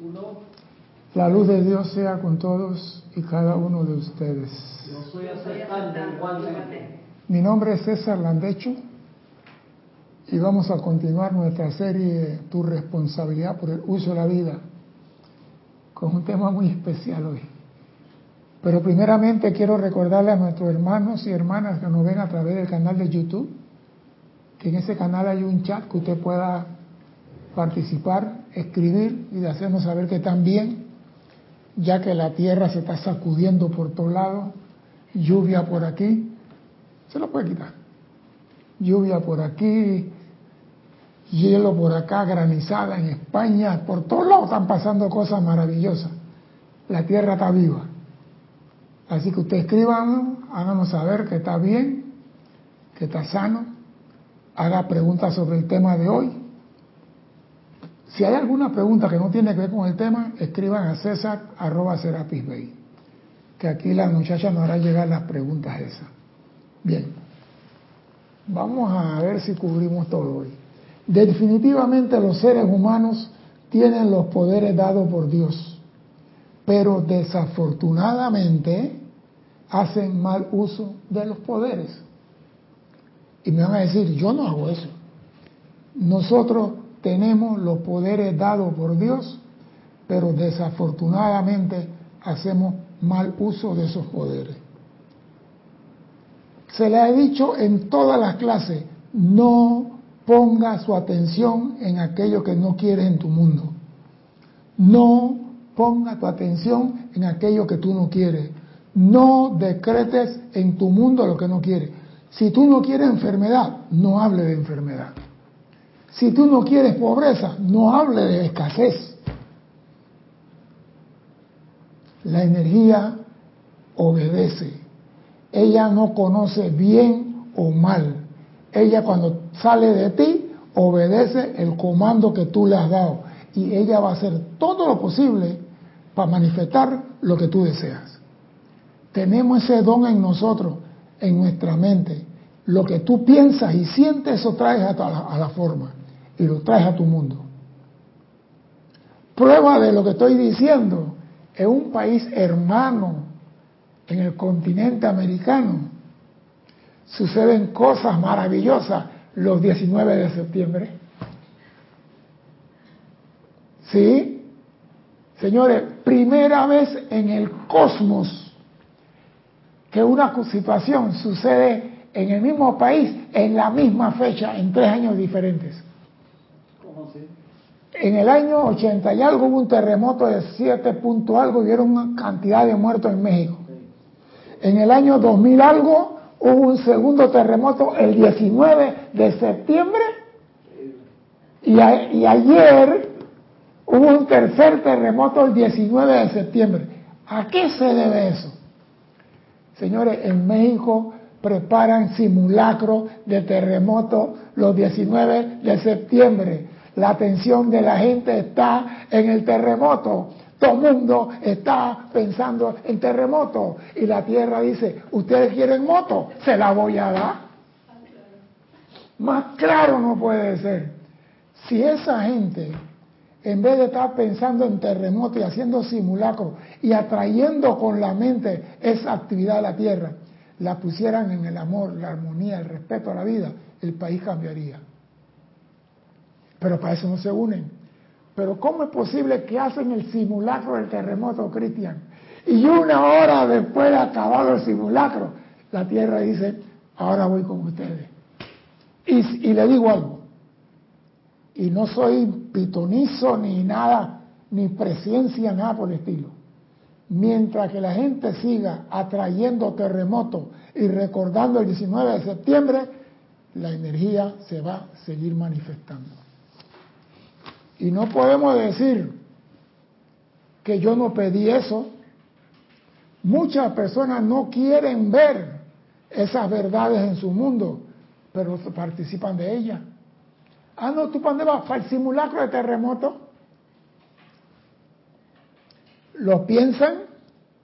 Uno. La luz de Dios sea con todos y cada uno de ustedes. Yo soy. Mi nombre es César Landecho y vamos a continuar nuestra serie Tu responsabilidad por el uso de la vida con un tema muy especial hoy. Pero primeramente quiero recordarle a nuestros hermanos y hermanas que nos ven a través del canal de YouTube que en ese canal hay un chat que usted pueda participar, escribir y de hacernos saber que están bien, ya que la tierra se está sacudiendo por todos lados, lluvia por aquí, se lo puede quitar, lluvia por aquí, hielo por acá, granizada en España, por todos lados están pasando cosas maravillosas, la tierra está viva. Así que usted escriban, háganos saber que está bien, que está sano, haga preguntas sobre el tema de hoy. Si hay alguna pregunta que no tiene que ver con el tema, escriban a César Bay, que aquí la muchacha nos hará llegar las preguntas esas. Bien, vamos a ver si cubrimos todo hoy. Definitivamente los seres humanos tienen los poderes dados por Dios, pero desafortunadamente hacen mal uso de los poderes. Y me van a decir, yo no hago eso. Nosotros tenemos los poderes dados por Dios, pero desafortunadamente hacemos mal uso de esos poderes. Se le ha dicho en todas las clases, no ponga su atención en aquello que no quieres en tu mundo. No ponga tu atención en aquello que tú no quieres. No decretes en tu mundo lo que no quieres. Si tú no quieres enfermedad, no hable de enfermedad. Si tú no quieres pobreza, no hable de escasez. La energía obedece. Ella no conoce bien o mal. Ella cuando sale de ti, obedece el comando que tú le has dado. Y ella va a hacer todo lo posible para manifestar lo que tú deseas. Tenemos ese don en nosotros, en nuestra mente. Lo que tú piensas y sientes, eso traes a la, a la forma y lo traes a tu mundo. Prueba de lo que estoy diciendo, en un país hermano, en el continente americano, suceden cosas maravillosas los 19 de septiembre. ¿Sí? Señores, primera vez en el cosmos que una situación sucede en el mismo país en la misma fecha, en tres años diferentes. En el año 80 y algo hubo un terremoto de 7 punto algo y vieron una cantidad de muertos en México. En el año 2000 algo hubo un segundo terremoto el 19 de septiembre y ayer hubo un tercer terremoto el 19 de septiembre. ¿A qué se debe eso? Señores, en México preparan simulacro de terremoto los 19 de septiembre. La atención de la gente está en el terremoto. Todo el mundo está pensando en terremoto. Y la tierra dice, ustedes quieren moto, se la voy a dar. Más claro no puede ser. Si esa gente, en vez de estar pensando en terremoto y haciendo simulacro y atrayendo con la mente esa actividad a la tierra, la pusieran en el amor, la armonía, el respeto a la vida, el país cambiaría. Pero para eso no se unen. Pero ¿cómo es posible que hacen el simulacro del terremoto, Cristian? Y una hora después de acabado el simulacro, la tierra dice, ahora voy con ustedes. Y, le digo algo, y no soy pitonizo ni nada, ni presencia, nada por el estilo. Mientras que la gente siga atrayendo terremotos y recordando el 19 de septiembre, la energía se va a seguir manifestando. Y no podemos decir que yo no pedí eso. Muchas personas no quieren ver esas verdades en su mundo, pero participan de ellas. Ah, no, ¿tú vas? ¿Para el simulacro de terremoto? Lo piensan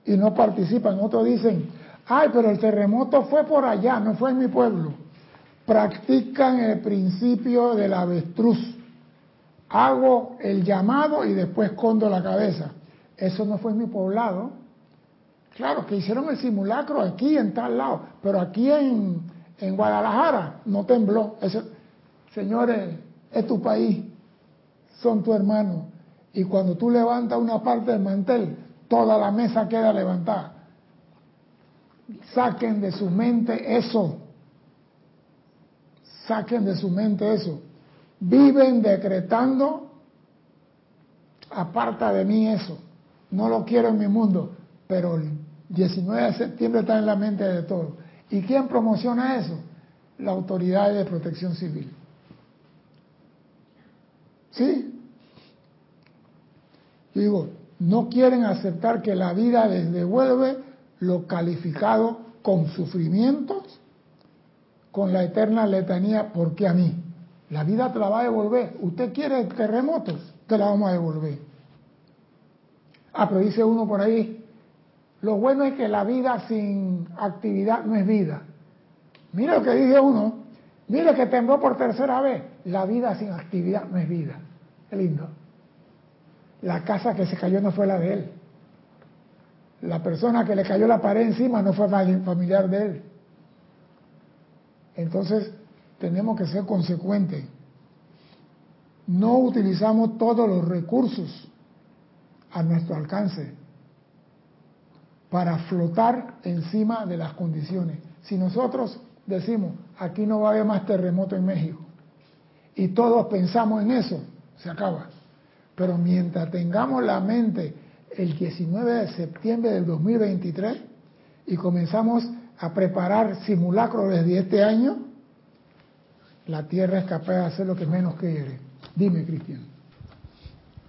y no participan. Otros dicen, ay, pero el terremoto fue por allá, no fue en mi pueblo. Practican el principio del avestruz hago el llamado y después escondo la cabeza. Eso no fue en mi poblado. Claro, que hicieron el simulacro aquí en tal lado, pero aquí en, en Guadalajara no tembló. señores, es tu país, son tu hermano. Y cuando tú levantas una parte del mantel, toda la mesa queda levantada. Saquen de su mente eso. Saquen de su mente eso. Viven decretando, aparta de mí eso. No lo quiero en mi mundo, pero el 19 de septiembre está en la mente de todos. ¿Y quién promociona eso? La autoridad de protección civil. ¿Sí? digo, no quieren aceptar que la vida les devuelve lo calificado con sufrimientos, con la eterna letanía, porque a mí. La vida te la va a devolver. Usted quiere terremotos, te la vamos a devolver. Ah, pero dice uno por ahí, lo bueno es que la vida sin actividad no es vida. Mira lo que dice uno, mire que tembló por tercera vez. La vida sin actividad no es vida. Qué lindo. La casa que se cayó no fue la de él. La persona que le cayó la pared encima no fue familiar de él. Entonces, tenemos que ser consecuentes. No utilizamos todos los recursos a nuestro alcance para flotar encima de las condiciones. Si nosotros decimos, aquí no va a haber más terremoto en México, y todos pensamos en eso, se acaba. Pero mientras tengamos la mente el 19 de septiembre del 2023 y comenzamos a preparar simulacros desde este año, la Tierra es capaz de hacer lo que menos quiere. Dime, Cristian.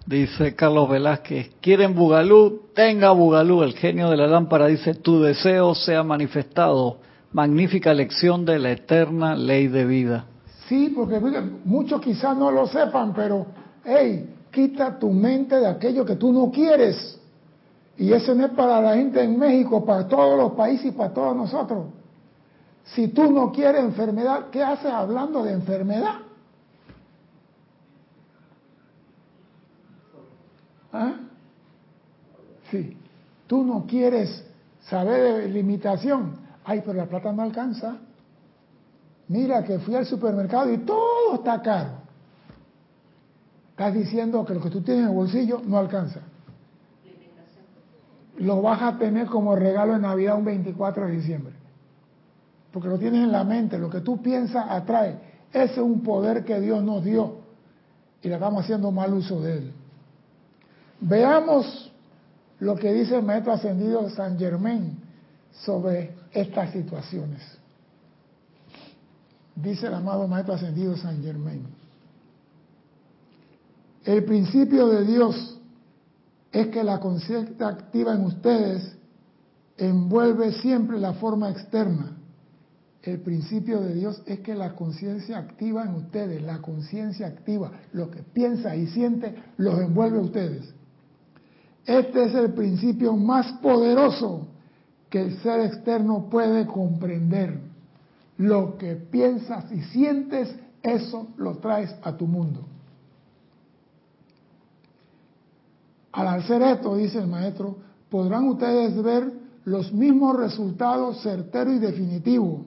Dice Carlos Velázquez, ¿quieren Bugalú? Tenga Bugalú. El genio de la lámpara dice, tu deseo sea manifestado. Magnífica lección de la eterna ley de vida. Sí, porque muchos quizás no lo sepan, pero, hey, quita tu mente de aquello que tú no quieres. Y eso no es para la gente en México, para todos los países y para todos nosotros. Si tú no quieres enfermedad, ¿qué haces hablando de enfermedad? ¿Ah? Sí, tú no quieres saber de limitación. Ay, pero la plata no alcanza. Mira que fui al supermercado y todo está caro. Estás diciendo que lo que tú tienes en el bolsillo no alcanza. Lo vas a tener como regalo de Navidad un 24 de diciembre porque lo tienes en la mente, lo que tú piensas atrae. Ese es un poder que Dios nos dio y le estamos haciendo mal uso de él. Veamos lo que dice el maestro ascendido San Germain sobre estas situaciones. Dice el amado maestro ascendido San Germain. El principio de Dios es que la conciencia activa en ustedes envuelve siempre la forma externa el principio de Dios es que la conciencia activa en ustedes, la conciencia activa, lo que piensa y siente, los envuelve a ustedes. Este es el principio más poderoso que el ser externo puede comprender. Lo que piensas y sientes, eso lo traes a tu mundo. Al hacer esto, dice el maestro, podrán ustedes ver los mismos resultados certeros y definitivos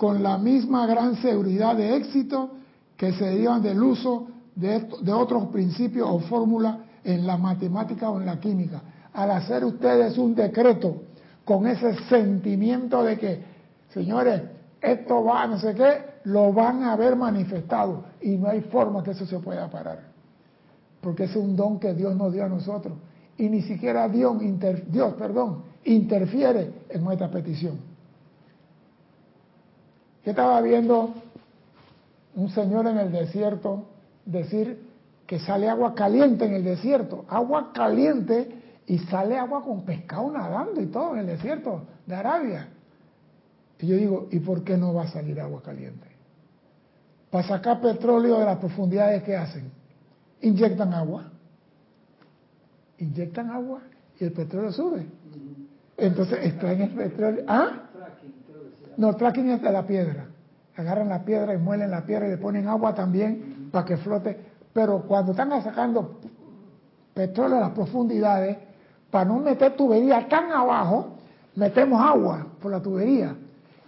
con la misma gran seguridad de éxito que se derivan del uso de, otros principios o fórmulas en la matemática o en la química. Al hacer ustedes un decreto con ese sentimiento de que, señores, esto va, no sé qué, lo van a ver manifestado y no hay forma que eso se pueda parar. Porque es un don que Dios nos dio a nosotros. Y ni siquiera Dios, Dios perdón, interfiere en nuestra petición. Yo estaba viendo un señor en el desierto decir que sale agua caliente en el desierto, agua caliente y sale agua con pescado nadando y todo en el desierto de Arabia. Y yo digo, ¿y por qué no va a salir agua caliente? Para sacar petróleo de las profundidades que hacen, inyectan agua, inyectan agua y el petróleo sube. Entonces extraen el petróleo. ¿Ah? No, tracking de la piedra. Agarran la piedra y muelen la piedra y le ponen agua también para que flote, Pero cuando están sacando petróleo a las profundidades, para no meter tubería tan abajo, metemos agua por la tubería.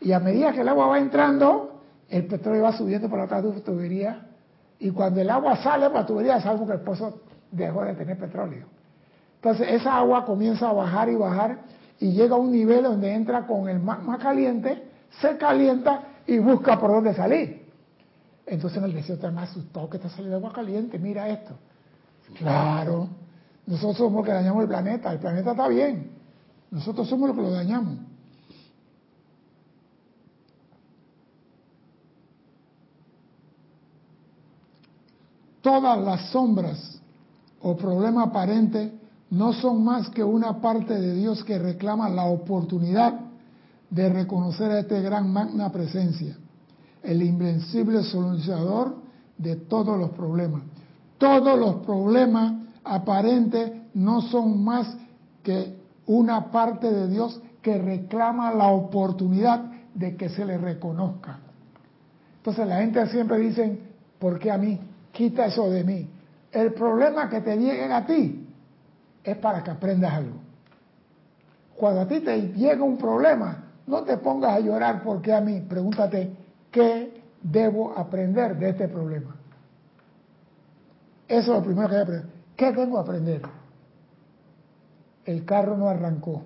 Y a medida que el agua va entrando, el petróleo va subiendo por la otra tubería. Y cuando el agua sale por la tubería, sabemos que el pozo dejó de tener petróleo. Entonces esa agua comienza a bajar y bajar y llega a un nivel donde entra con el magma caliente, se calienta y busca por dónde salir. Entonces el deseo está más asustado que está saliendo agua caliente, mira esto. Claro, nosotros somos los que dañamos el planeta, el planeta está bien, nosotros somos los que lo dañamos. Todas las sombras o problemas aparentes no son más que una parte de Dios que reclama la oportunidad de reconocer a este gran magna presencia, el invencible solucionador de todos los problemas. Todos los problemas aparentes no son más que una parte de Dios que reclama la oportunidad de que se le reconozca. Entonces la gente siempre dice, ¿por qué a mí? Quita eso de mí. El problema que te llegue a ti es para que aprendas algo. Cuando a ti te llega un problema, no te pongas a llorar porque a mí, pregúntate, ¿qué debo aprender de este problema? Eso es lo primero que hay que aprender. ¿Qué tengo que aprender? El carro no arrancó.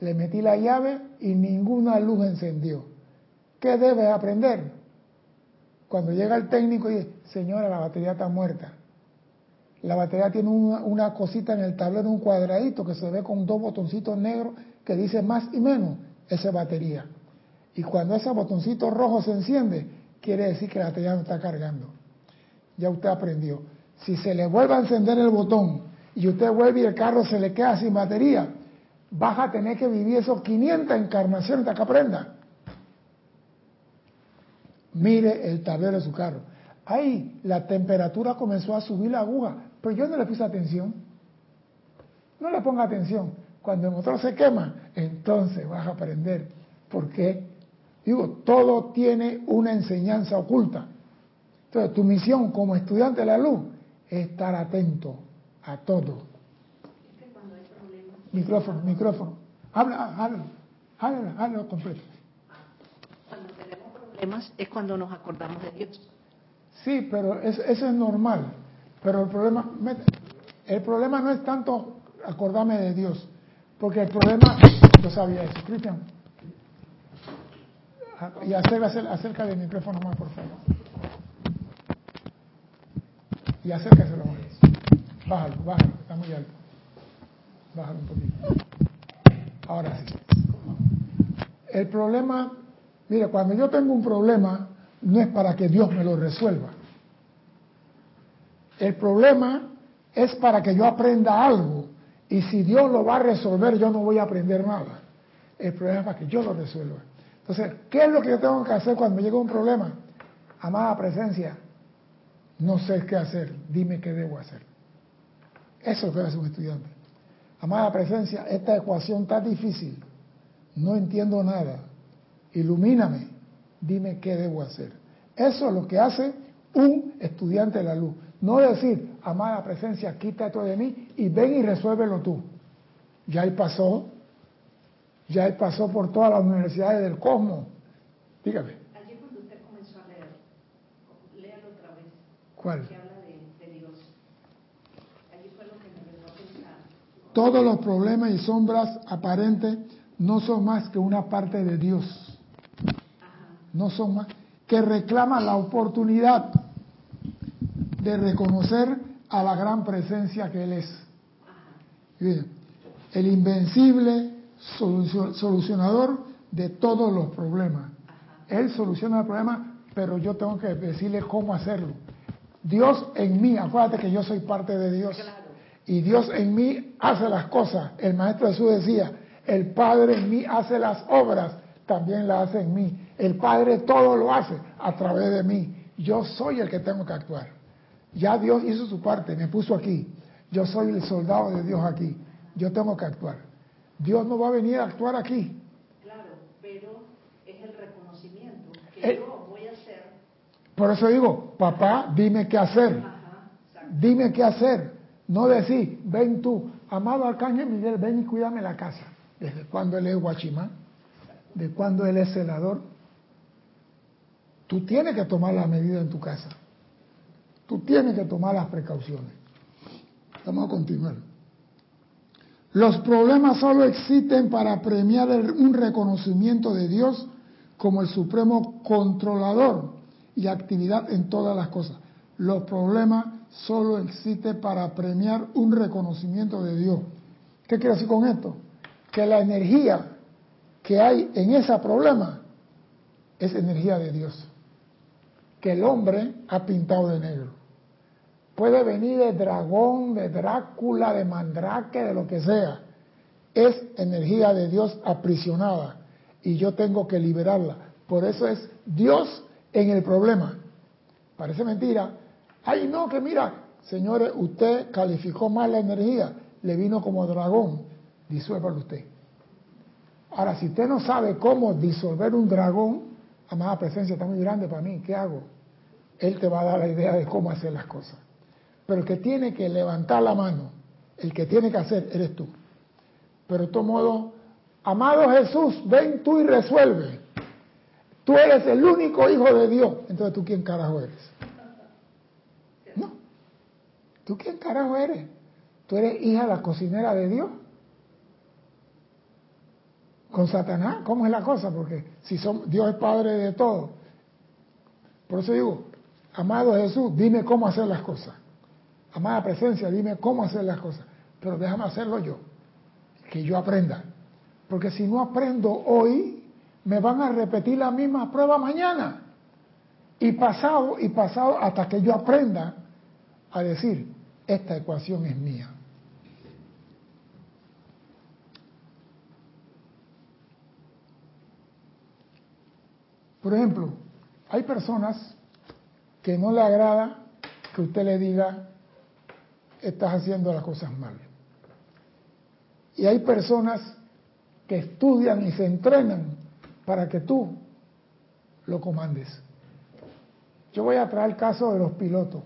Le metí la llave y ninguna luz encendió. ¿Qué debes aprender? Cuando llega el técnico y dice, señora, la batería está muerta. La batería tiene una, cosita en el tablero, un cuadradito que se ve con dos botoncitos negros que dice más y menos. Esa es batería. Y cuando ese botoncito rojo se enciende, quiere decir que la batería no está cargando. Ya usted aprendió. Si se le vuelve a encender el botón y usted vuelve y el carro se le queda sin batería, vas a tener que vivir esos 500 encarnaciones hasta que aprenda. Mire el tablero de su carro. Ahí la temperatura comenzó a subir la aguja, pero yo no le puse atención. No le ponga atención. Cuando el motor se quema, entonces vas a aprender. Porque, digo, todo tiene una enseñanza oculta. Entonces, tu misión como estudiante de la luz es estar atento a todo. Micrófono, micrófono. Habla, habla, habla, habla completo. Cuando tenemos problemas es cuando nos acordamos de Dios. Sí, pero eso, es normal. Pero el problema, el problema no es tanto acordarme de Dios, porque el problema, yo sabía eso, Cristian. Ah, y acerca, acerca del micrófono más, por favor. Y acércaselo más. Bájalo, bájalo, está muy alto. Bájalo un poquito. Ahora sí. El problema, mire, cuando yo tengo un problema, no es para que Dios me lo resuelva. El problema es para que yo aprenda algo. Y si Dios lo va a resolver, yo no voy a aprender nada. El problema es que yo lo resuelva. Entonces, ¿qué es lo que yo tengo que hacer cuando me llega un problema? Amada presencia, no sé qué hacer, dime qué debo hacer. Eso es lo que hace un estudiante. Amada presencia, esta ecuación está difícil, no entiendo nada, ilumíname dime qué debo hacer. Eso es lo que hace un estudiante de la luz. No decir, amada presencia, quita esto de mí y ven y resuélvelo tú. Ya él pasó, ya él pasó por todas las universidades del cosmos. Dígame. Allí cuando usted comenzó a leer, léalo otra vez. ¿Cuál? Que habla de, Dios. Allí fue lo que me pensar. Todos los problemas y sombras aparentes no son más que una parte de Dios no son más, que reclaman la oportunidad de reconocer a la gran presencia que Él es. El invencible solucionador de todos los problemas. Él soluciona el problema, pero yo tengo que decirle cómo hacerlo. Dios en mí, acuérdate que yo soy parte de Dios. Y Dios en mí hace las cosas. El Maestro Jesús decía, el Padre en mí hace las obras, también las hace en mí. El Padre todo lo hace a través de mí. Yo soy el que tengo que actuar. Ya Dios hizo su parte, me puso aquí. Yo soy el soldado de Dios aquí. Yo tengo que actuar. Dios no va a venir a actuar aquí. Claro, pero es el reconocimiento que yo voy a hacer Por eso digo, papá, dime qué hacer. Dime qué hacer. No decir, ven tú, amado Arcángel Miguel, ven y cuídame la casa. ¿Desde cuándo él es guachimán? ¿De cuándo él es celador? Tú tienes que tomar la medida en tu casa. Tú tienes que tomar las precauciones. Vamos a continuar. Los problemas solo existen para premiar un reconocimiento de Dios como el supremo controlador y actividad en todas las cosas. Los problemas solo existen para premiar un reconocimiento de Dios. ¿Qué quiero decir con esto? Que la energía que hay en ese problema es energía de Dios. Que el hombre ha pintado de negro. Puede venir de dragón, de Drácula, de mandrake, de lo que sea. Es energía de Dios aprisionada y yo tengo que liberarla. Por eso es Dios en el problema. Parece mentira. Ay, no, que mira, señores, usted calificó mal la energía, le vino como dragón, disuélvalo usted. Ahora, si usted no sabe cómo disolver un dragón, amada presencia está muy grande para mí, ¿qué hago? Él te va a dar la idea de cómo hacer las cosas. Pero el que tiene que levantar la mano, el que tiene que hacer, eres tú. Pero de todo modo, amado Jesús, ven tú y resuelve. Tú eres el único hijo de Dios. Entonces, ¿tú quién carajo eres? No. ¿Tú quién carajo eres? ¿Tú eres hija de la cocinera de Dios? ¿Con Satanás? ¿Cómo es la cosa? Porque si son, Dios es padre de todo. Por eso digo, amado Jesús, dime cómo hacer las cosas. Amada presencia, dime cómo hacer las cosas. Pero déjame hacerlo yo. Que yo aprenda. Porque si no aprendo hoy, me van a repetir la misma prueba mañana. Y pasado y pasado hasta que yo aprenda a decir, esta ecuación es mía. Por ejemplo, hay personas que no le agrada que usted le diga, estás haciendo las cosas mal. Y hay personas que estudian y se entrenan para que tú lo comandes. Yo voy a traer el caso de los pilotos.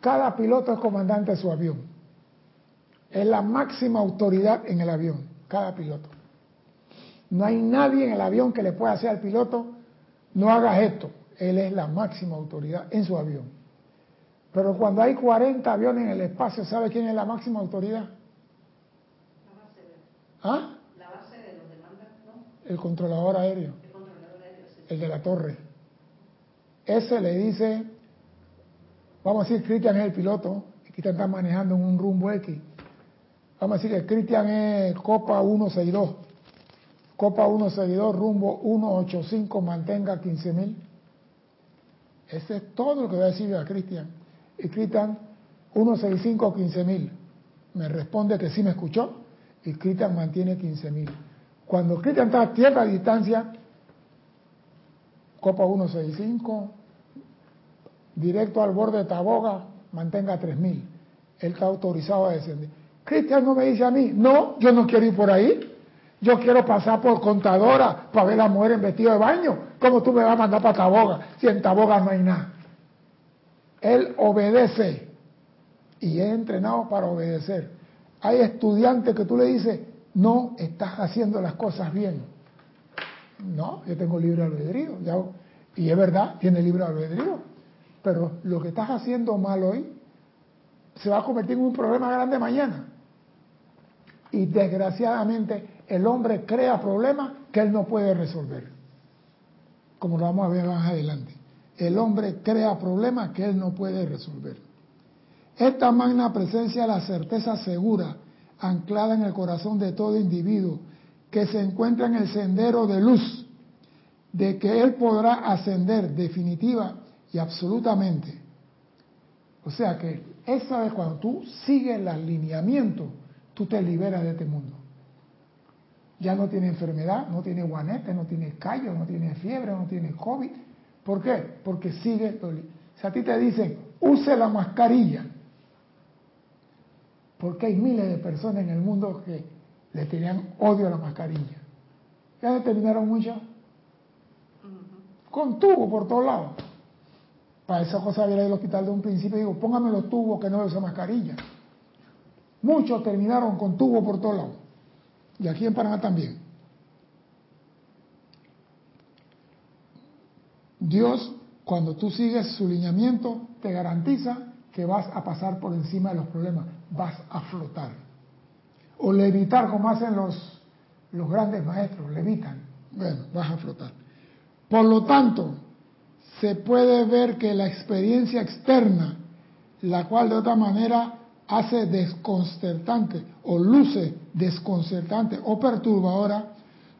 Cada piloto es comandante de su avión. Es la máxima autoridad en el avión, cada piloto. No hay nadie en el avión que le pueda hacer al piloto, no hagas esto. Él es la máxima autoridad en su avión. Pero cuando hay 40 aviones en el espacio, ¿sabe quién es la máxima autoridad? La base de, ¿Ah? la base de los demandas, ¿no? El controlador aéreo. El controlador aéreo. sí. el de la torre. Ese le dice, vamos a decir, Cristian es el piloto, Cristian está manejando en un rumbo X. Vamos a decir que Cristian es Copa 162. Copa 162, rumbo 185, mantenga 15.000. Ese es todo lo que voy a decir a Cristian. Y Cristian, 165, 15.000. Me responde que sí me escuchó y Cristian mantiene 15.000. Cuando Cristian está a tierra a distancia, Copa 165, directo al borde de Taboga, mantenga 3000. Él está autorizado a descender. Cristian no me dice a mí, no, yo no quiero ir por ahí. Yo quiero pasar por contadora para ver a la mujer en vestido de baño. ¿Cómo tú me vas a mandar para Taboga si en Taboga no hay nada? Él obedece y es entrenado para obedecer. Hay estudiantes que tú le dices, no estás haciendo las cosas bien. No, yo tengo libre albedrío. ya- y es verdad, tiene libre albedrío. Pero lo que estás haciendo mal hoy se va a convertir en un problema grande mañana. Y desgraciadamente el hombre crea problemas que él no puede resolver. Como lo vamos a ver más adelante. El hombre crea problemas que él no puede resolver. Esta magna presencia es la certeza segura, anclada en el corazón de todo individuo, que se encuentra en el sendero de luz, de que él podrá ascender definitiva y absolutamente. O sea que esa vez cuando tú sigues el alineamiento, tú te liberas de este mundo. Ya no tiene enfermedad, no tiene guanete, no tiene callo, no tiene fiebre, no tiene COVID. ¿Por qué? Porque sigue. Si a ti te dicen, use la mascarilla, porque hay miles de personas en el mundo que le tenían odio a la mascarilla. Ya determinaron mucho. Con tubo por todos lados. Para esa cosa había ido al hospital de un principio y digo, póngame los tubos que no usa mascarilla. Muchos terminaron con tubos por todos lados. Y aquí en Panamá también. Dios, cuando tú sigues su lineamiento, te garantiza que vas a pasar por encima de los problemas, vas a flotar. O levitar como hacen los, los grandes maestros, levitan. Bueno, vas a flotar. Por lo tanto, se puede ver que la experiencia externa, la cual de otra manera hace desconcertante o luce desconcertante o perturbadora,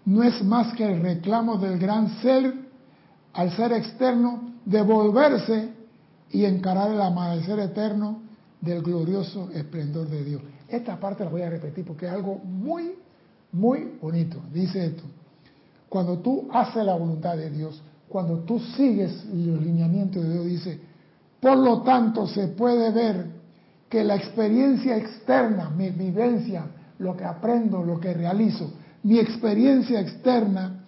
no es más que el reclamo del gran ser al ser externo de volverse y encarar el amanecer eterno del glorioso esplendor de Dios. Esta parte la voy a repetir porque es algo muy, muy bonito. Dice esto, cuando tú haces la voluntad de Dios, cuando tú sigues los lineamientos de Dios, dice, por lo tanto se puede ver que la experiencia externa, mi vivencia, lo que aprendo, lo que realizo, mi experiencia externa,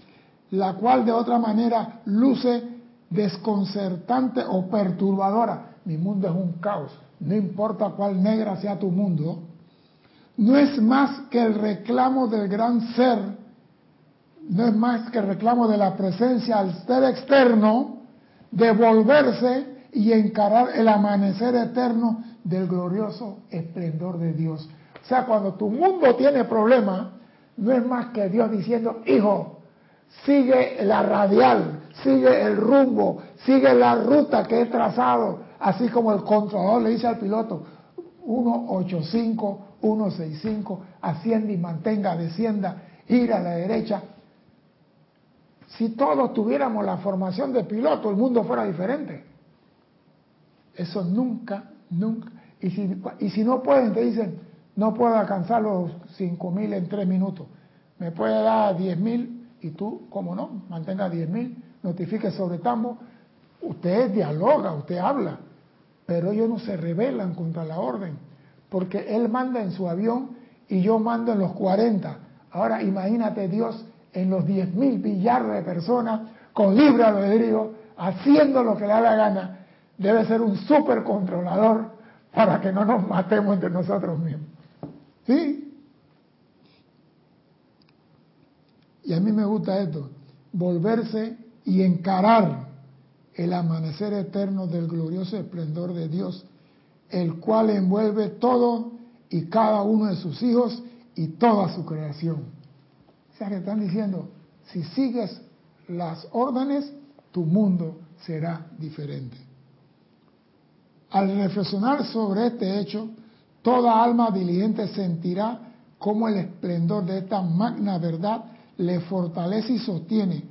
la cual de otra manera luce desconcertante o perturbadora. Mi mundo es un caos, no importa cuál negra sea tu mundo, no es más que el reclamo del gran ser, no es más que el reclamo de la presencia al ser externo, de volverse y encarar el amanecer eterno del glorioso esplendor de Dios. O sea, cuando tu mundo tiene problemas, no es más que Dios diciendo, hijo, sigue la radial, sigue el rumbo, sigue la ruta que he trazado, así como el controlador le dice al piloto, 185, 165, asciende y mantenga, descienda, ir a la derecha. Si todos tuviéramos la formación de piloto, el mundo fuera diferente. Eso nunca, nunca. Y si, y si no pueden, te dicen, no puedo alcanzar los 5.000 en tres minutos. Me puede dar 10.000 y tú, como no, mantenga 10.000, notifique sobre tambo. Usted dialoga, usted habla, pero ellos no se rebelan contra la orden, porque él manda en su avión y yo mando en los 40. Ahora imagínate Dios en los 10.000 billardos de personas con libre albedrío, haciendo lo que le da la gana. Debe ser un super controlador para que no nos matemos entre nosotros mismos. ¿Sí? Y a mí me gusta esto, volverse y encarar el amanecer eterno del glorioso esplendor de Dios, el cual envuelve todo y cada uno de sus hijos y toda su creación. O sea que están diciendo, si sigues las órdenes, tu mundo será diferente. Al reflexionar sobre este hecho, toda alma diligente sentirá cómo el esplendor de esta magna verdad le fortalece y sostiene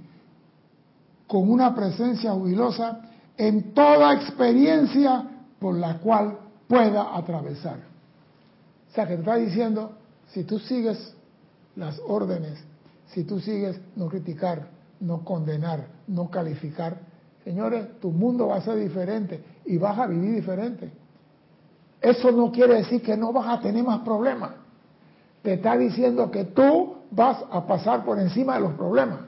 con una presencia jubilosa en toda experiencia por la cual pueda atravesar. O sea, que te está diciendo, si tú sigues las órdenes, si tú sigues no criticar, no condenar, no calificar, señores, tu mundo va a ser diferente y vas a vivir diferente. Eso no quiere decir que no vas a tener más problemas. Te está diciendo que tú vas a pasar por encima de los problemas.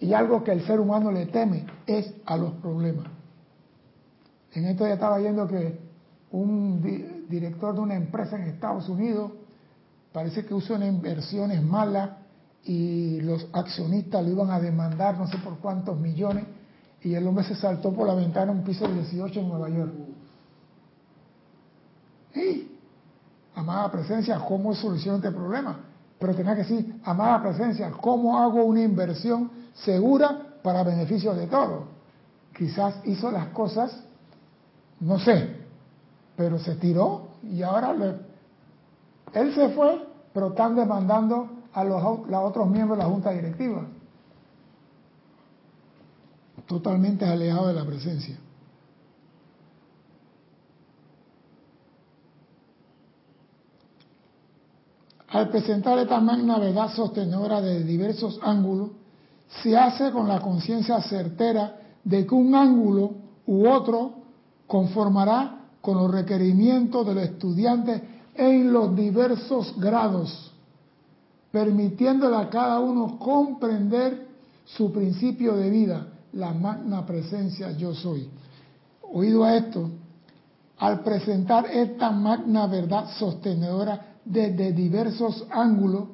Y algo que el ser humano le teme es a los problemas. En esto ya estaba viendo que un director de una empresa en Estados Unidos parece que usó inversiones malas y los accionistas lo iban a demandar no sé por cuántos millones y el hombre se saltó por la ventana un piso 18 en Nueva York. Y, amada presencia, ¿cómo soluciono este problema? Pero tenía que decir, amada presencia, ¿cómo hago una inversión segura para beneficio de todos? Quizás hizo las cosas, no sé, pero se tiró y ahora le, él se fue, pero están demandando a los, los otros miembros de la junta directiva. Totalmente alejado de la presencia. Al presentar esta magna verdad sostenedora de diversos ángulos, se hace con la conciencia certera de que un ángulo u otro conformará con los requerimientos del estudiante en los diversos grados, permitiéndole a cada uno comprender su principio de vida, la magna presencia yo soy. Oído a esto, al presentar esta magna verdad sostenedora desde diversos ángulos,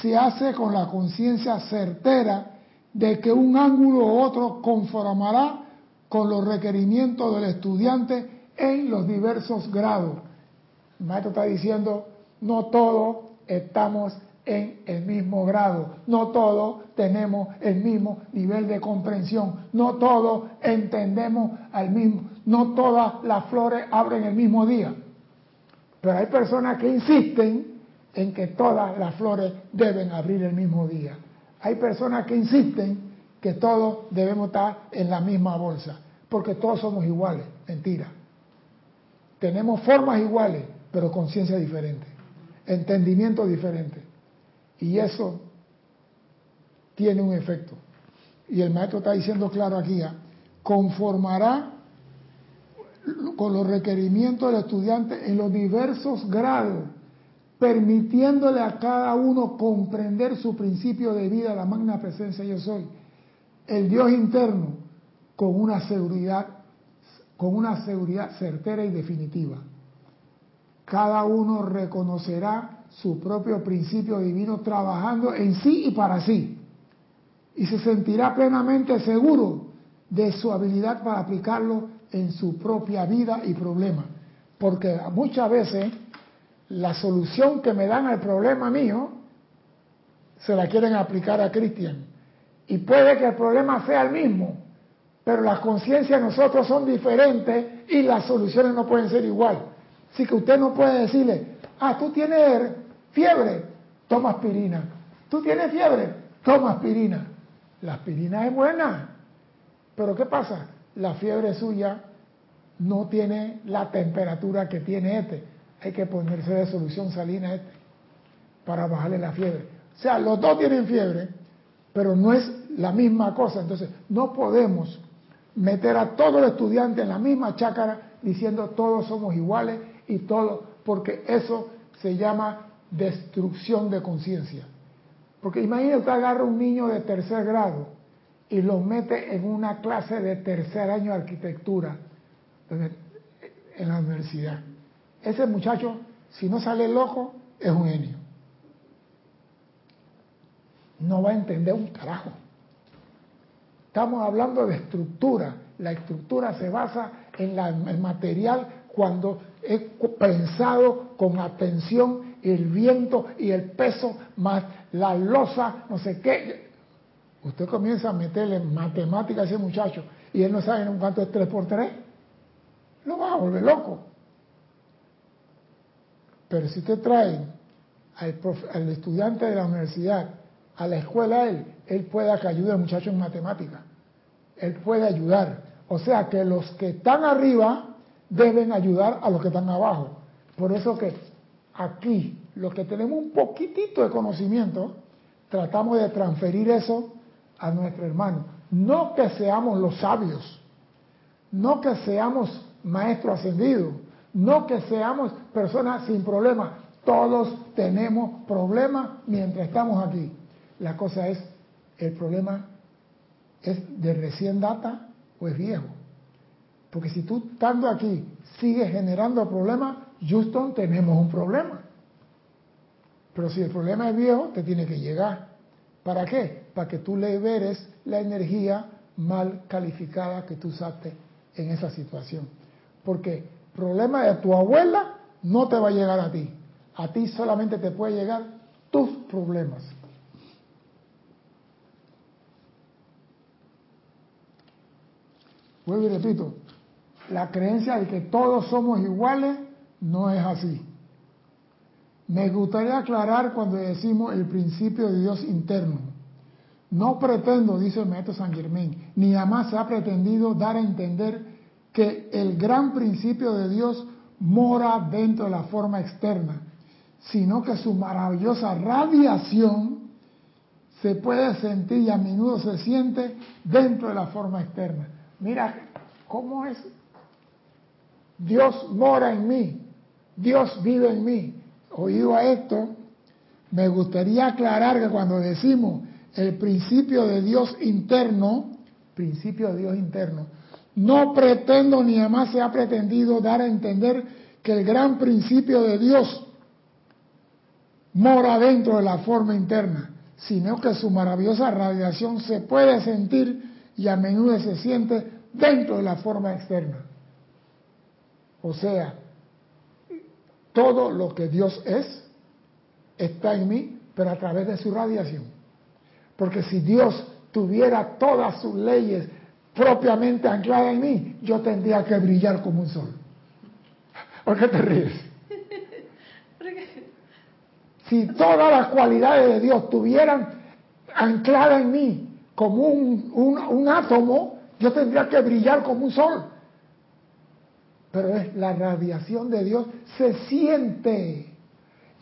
se hace con la conciencia certera de que un ángulo u otro conformará con los requerimientos del estudiante en los diversos grados. Maestro está diciendo, no todos estamos en el mismo grado, no todos tenemos el mismo nivel de comprensión, no todos entendemos al mismo, no todas las flores abren el mismo día. Pero hay personas que insisten en que todas las flores deben abrir el mismo día. Hay personas que insisten que todos debemos estar en la misma bolsa, porque todos somos iguales. Mentira. Tenemos formas iguales, pero conciencia diferente, entendimiento diferente. Y eso tiene un efecto. Y el maestro está diciendo claro aquí, ¿ah? conformará con los requerimientos del estudiante en los diversos grados, permitiéndole a cada uno comprender su principio de vida, la magna presencia yo soy, el Dios interno, con una seguridad, con una seguridad certera y definitiva. Cada uno reconocerá su propio principio divino trabajando en sí y para sí. Y se sentirá plenamente seguro de su habilidad para aplicarlo en su propia vida y problema. Porque muchas veces la solución que me dan al problema mío se la quieren aplicar a Cristian. Y puede que el problema sea el mismo, pero las conciencias de nosotros son diferentes y las soluciones no pueden ser igual. Así que usted no puede decirle, ah, tú tienes fiebre, toma aspirina. Tú tienes fiebre, toma aspirina. La aspirina es buena, pero ¿qué pasa? La fiebre suya no tiene la temperatura que tiene este. Hay que ponerse de solución salina este para bajarle la fiebre. O sea, los dos tienen fiebre, pero no es la misma cosa. Entonces, no podemos meter a todos los estudiantes en la misma chácara diciendo todos somos iguales y todos, porque eso se llama destrucción de conciencia. Porque imagínate usted agarra un niño de tercer grado y lo mete en una clase de tercer año de arquitectura en la universidad. Ese muchacho, si no sale loco, es un genio. No va a entender un carajo. Estamos hablando de estructura. La estructura se basa en el material cuando es pensado con atención, el viento y el peso, más la losa, no sé qué. Usted comienza a meterle matemáticas a ese muchacho y él no sabe en cuánto es 3 por 3 lo va a volver loco. Pero si usted trae al, estudiante de la universidad a la escuela, él, él puede que ayude al muchacho en matemática. Él puede ayudar. O sea que los que están arriba deben ayudar a los que están abajo. Por eso que aquí, los que tenemos un poquitito de conocimiento, tratamos de transferir eso a nuestro hermano. No que seamos los sabios, no que seamos maestro ascendido. No que seamos personas sin problemas. Todos tenemos problemas mientras estamos aquí. La cosa es, ¿el problema es de recién data o es viejo? Porque si tú estando aquí sigues generando problemas, Houston, tenemos un problema. Pero si el problema es viejo, te tiene que llegar. ¿Para qué? Para que tú le veres la energía mal calificada que tú usaste en esa situación. Porque problema de tu abuela no te va a llegar a ti. A ti solamente te puede llegar tus problemas. Vuelvo y repito, la creencia de que todos somos iguales no es así. Me gustaría aclarar cuando decimos el principio de Dios interno. No pretendo, dice el maestro San Germán, ni jamás se ha pretendido dar a entender que el gran principio de Dios mora dentro de la forma externa, sino que su maravillosa radiación se puede sentir y a menudo se siente dentro de la forma externa. Mira cómo es. Dios mora en mí, Dios vive en mí. Oído a esto, me gustaría aclarar que cuando decimos el principio de Dios interno, principio de Dios interno. No pretendo ni jamás se ha pretendido dar a entender que el gran principio de Dios mora dentro de la forma interna, sino que su maravillosa radiación se puede sentir y a menudo se siente dentro de la forma externa. O sea, todo lo que Dios es está en mí, pero a través de su radiación. Porque si Dios tuviera todas sus leyes propiamente ancladas en mí, yo tendría que brillar como un sol. ¿Por qué te ríes? Si todas las cualidades de Dios estuvieran ancladas en mí como un, un átomo, yo tendría que brillar como un sol. Pero es la radiación de Dios se siente.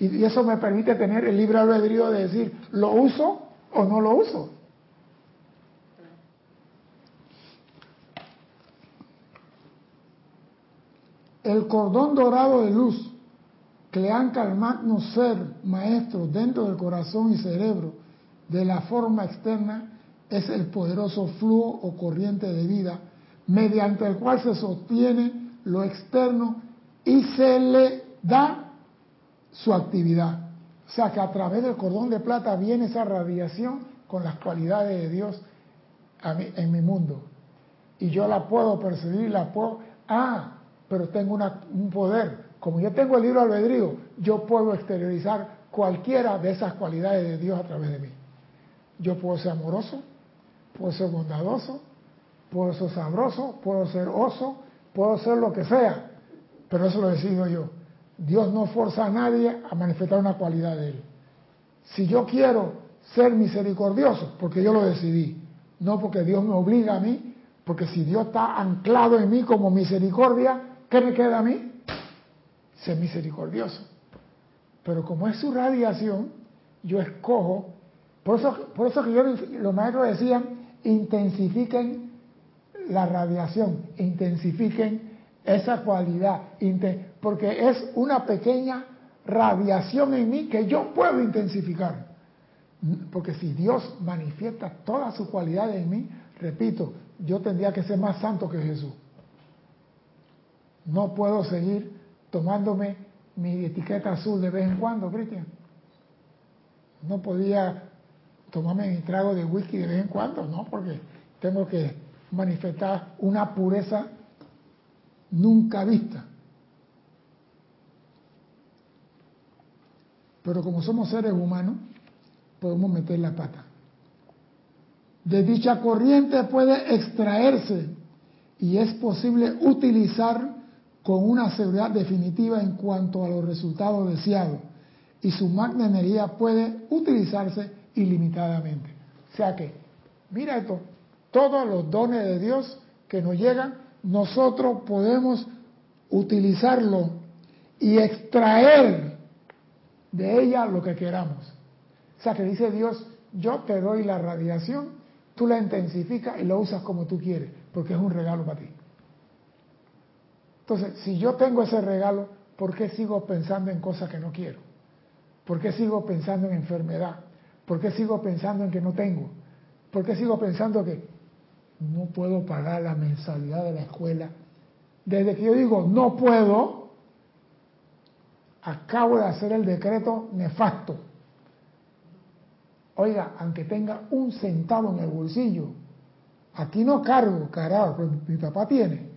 Y eso me permite tener el libre albedrío de decir, ¿lo uso o no lo uso? El cordón dorado de luz que le anca al magno ser maestro dentro del corazón y cerebro de la forma externa es el poderoso flujo o corriente de vida mediante el cual se sostiene lo externo y se le da su actividad. O sea que a través del cordón de plata viene esa radiación con las cualidades de Dios en mi mundo. Y yo la puedo percibir, la puedo... Ah, pero tengo un poder. Como yo tengo el libro albedrío, yo puedo exteriorizar cualquiera de esas cualidades de Dios a través de mí. Yo puedo ser amoroso, puedo ser bondadoso, puedo ser sabroso, puedo ser oso, puedo ser lo que sea, pero eso lo decido yo. Dios no forza a nadie a manifestar una cualidad de Él. Si yo quiero ser misericordioso, porque yo lo decidí, no porque Dios me obliga a mí, porque si Dios está anclado en mí como misericordia, ¿qué me queda a mí? Ser misericordioso. Pero como es su radiación, yo escojo, por eso, por eso que yo, los maestros decían, intensifiquen la radiación, intensifiquen esa cualidad, porque es una pequeña radiación en mí que yo puedo intensificar. Porque si Dios manifiesta todas sus cualidades en mí, repito, yo tendría que ser más santo que Jesús. No puedo seguir tomándome mi etiqueta azul de vez en cuando, Cristian. No podía tomarme mi trago de whisky de vez en cuando, no, porque tengo que manifestar una pureza nunca vista. Pero como somos seres humanos, podemos meter la pata. De dicha corriente puede extraerse y es posible utilizar con una seguridad definitiva en cuanto a los resultados deseados y su magna energía puede utilizarse ilimitadamente. O sea que, mira esto, todos los dones de Dios que nos llegan, nosotros podemos utilizarlo y extraer de ella lo que queramos. O sea que dice Dios, yo te doy la radiación, tú la intensificas y lo usas como tú quieres, porque es un regalo para ti. Entonces, si yo tengo ese regalo, ¿por qué sigo pensando en cosas que no quiero? ¿Por qué sigo pensando en enfermedad? ¿Por qué sigo pensando en que no tengo? ¿Por qué sigo pensando que no puedo pagar la mensualidad de la escuela? Desde que yo digo no puedo, acabo de hacer el decreto nefasto. Oiga, aunque tenga un centavo en el bolsillo, aquí no cargo, carajo, pues mi papá tiene.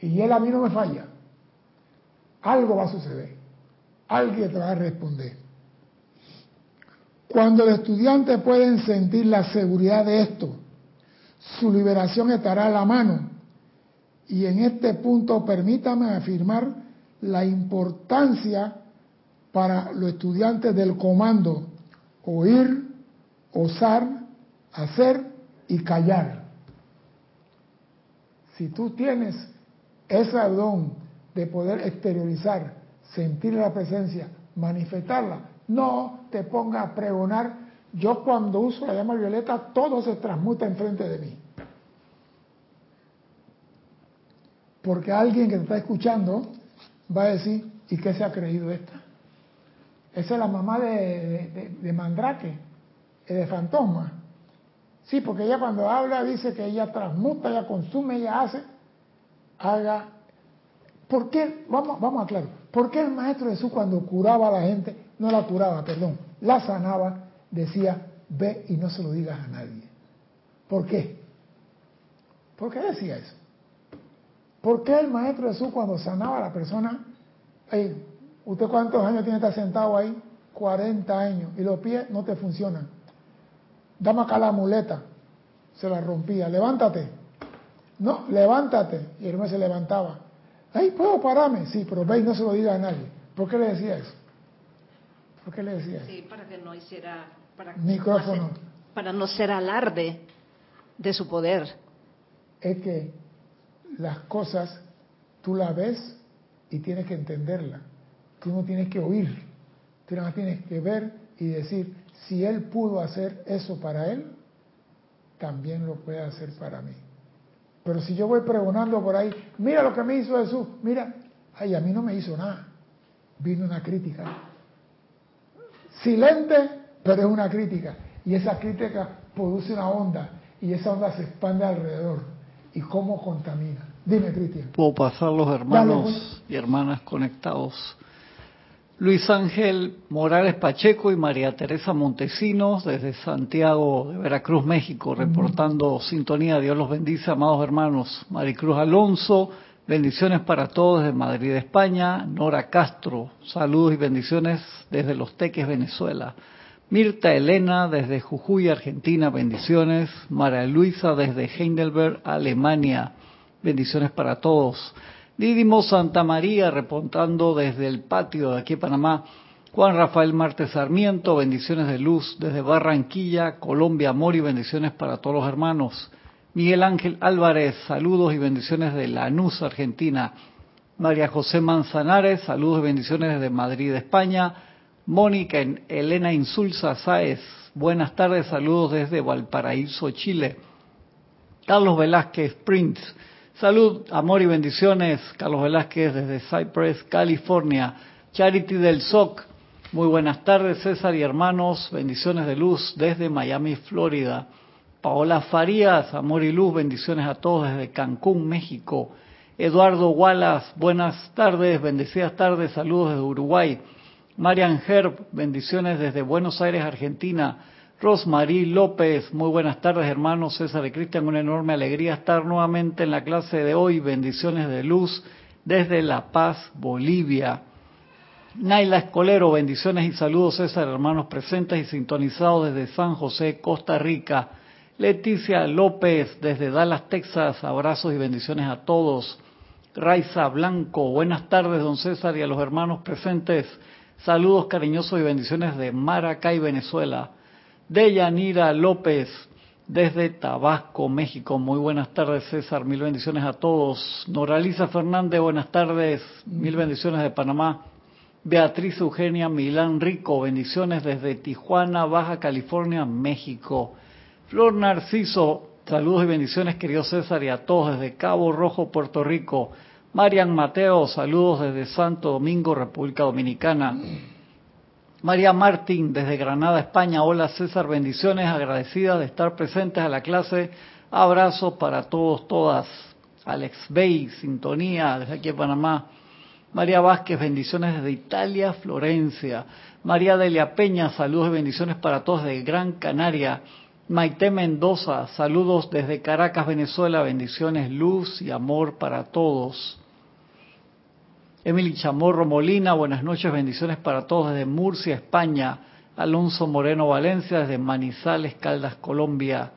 Y él a mí no me falla. Algo va a suceder. Alguien te va a responder. Cuando el estudiante puede sentir la seguridad de esto, su liberación estará a la mano. Y en este punto permítame afirmar la importancia para los estudiantes del comando, oír, osar, hacer y callar. Si tú tienes ese don de poder exteriorizar, sentir la presencia, manifestarla, no te ponga a pregonar. Yo cuando uso la llama violeta, todo se transmuta enfrente de mí. Porque alguien que te está escuchando va a decir, ¿y qué se ha creído esta? Esa es la mamá de, de, de Mandrake, de Fantasma. Sí, porque ella cuando habla dice que ella transmuta, ella consume, ella hace, haga. ¿Por qué? Vamos, vamos a aclarar. ¿Por qué el Maestro Jesús cuando curaba a la gente, no la curaba, perdón, la sanaba, decía, ve y no se lo digas a nadie? ¿Por qué? ¿Por qué decía eso? ¿Por qué el Maestro Jesús cuando sanaba a la persona, ¿usted cuántos años tiene que estar sentado ahí? 40 años y los pies no te funcionan. Dame acá la muleta. Se la rompía. Levántate. No, levántate. Y el hermano se levantaba. Ay, ¿puedo pararme? Sí, pero ve y no se lo diga a nadie. ¿Por qué le decía eso? ¿Por qué le decía eso? Sí, para que no hiciera... Para Micrófono. para no ser alarde de su poder. Es que las cosas tú las ves y tienes que entenderlas. Tú no tienes que oír. Tú nada más tienes que ver y decir, si Él pudo hacer eso para Él, también lo puede hacer para mí. Pero si yo voy pregonando por ahí, mira lo que me hizo Jesús, mira, ay, a mí no me hizo nada. Vino una crítica. Silente, pero es una crítica. Y esa crítica produce una onda y esa onda se expande alrededor. ¿Y cómo contamina? Dime, Cristian. Puedo pasar los hermanos y hermanas conectados. Luis Ángel Morales Pacheco y María Teresa Montesinos desde Santiago de Veracruz, México, reportando sintonía. Dios los bendice, amados hermanos. Maricruz Alonso, bendiciones para todos desde Madrid, España. Nora Castro, saludos y bendiciones desde Los Teques, Venezuela. Mirta Elena desde Jujuy, Argentina, bendiciones. María Luisa desde Heidelberg, Alemania, bendiciones para todos. Didimo Santa María, reportando desde el patio de aquí Panamá. Juan Rafael Martes Sarmiento, bendiciones de luz desde Barranquilla, Colombia, amor y bendiciones para todos los hermanos. Miguel Ángel Álvarez, saludos y bendiciones de Lanús, Argentina. María José Manzanares, saludos y bendiciones desde Madrid, España. Mónica Elena Insulza Sáez, buenas tardes, saludos desde Valparaíso, Chile. Carlos Velázquez Prince, Salud, amor y bendiciones. Carlos Velázquez desde Cypress, California. Charity del SOC. Muy buenas tardes, César y hermanos. Bendiciones de luz desde Miami, Florida. Paola Farías, amor y luz. Bendiciones a todos desde Cancún, México. Eduardo Wallace, buenas tardes, bendecidas tardes. Saludos desde Uruguay. Marian Herb, bendiciones desde Buenos Aires, Argentina. Rosmarie López, muy buenas tardes hermanos César y Cristian, una enorme alegría estar nuevamente en la clase de hoy, bendiciones de luz desde La Paz, Bolivia. Naila Escolero, bendiciones y saludos César, hermanos presentes y sintonizados desde San José, Costa Rica. Leticia López, desde Dallas, Texas, abrazos y bendiciones a todos. Raiza Blanco, buenas tardes don César y a los hermanos presentes. Saludos cariñosos y bendiciones de Maracay, Venezuela. Deyanira López, desde Tabasco, México. Muy buenas tardes, César. Mil bendiciones a todos. Noraliza Fernández, buenas tardes. Mil bendiciones de Panamá. Beatriz Eugenia Milán Rico, bendiciones desde Tijuana, Baja California, México. Flor Narciso, saludos y bendiciones, querido César, y a todos desde Cabo Rojo, Puerto Rico. Marian Mateo, saludos desde Santo Domingo, República Dominicana. María Martín, desde Granada, España. Hola César, bendiciones, agradecidas de estar presentes a la clase. Abrazos para todos, todas. Alex Bey, sintonía desde aquí en Panamá. María Vázquez, bendiciones desde Italia, Florencia. María Delia Peña, saludos y bendiciones para todos de Gran Canaria. Maite Mendoza, saludos desde Caracas, Venezuela, bendiciones, luz y amor para todos. Emily Chamorro Molina, buenas noches, bendiciones para todos desde Murcia, España. Alonso Moreno Valencia, desde Manizales, Caldas, Colombia.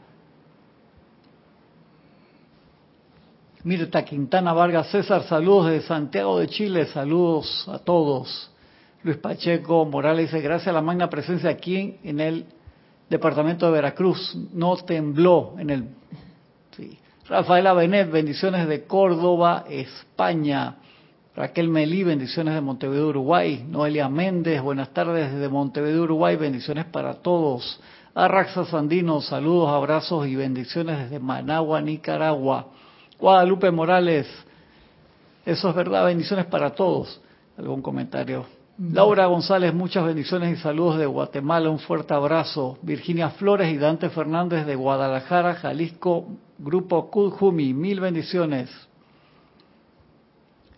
Mirta Quintana Vargas César, saludos desde Santiago de Chile, saludos a todos. Luis Pacheco Morales dice, gracias a la magna presencia aquí en el departamento de Veracruz, no tembló en el... Rafaela Benet, bendiciones de Córdoba, España. Raquel Melí, bendiciones de Montevideo, Uruguay. Noelia Méndez, buenas tardes desde Montevideo, Uruguay, bendiciones para todos. Arraxa Sandino, saludos, abrazos y bendiciones desde Managua, Nicaragua. Guadalupe Morales, eso es verdad, bendiciones para todos. ¿Algún comentario Laura González, muchas bendiciones y saludos de Guatemala, un fuerte abrazo. Virginia Flores y Dante Fernández de Guadalajara, Jalisco, Grupo Kujumi, mil bendiciones.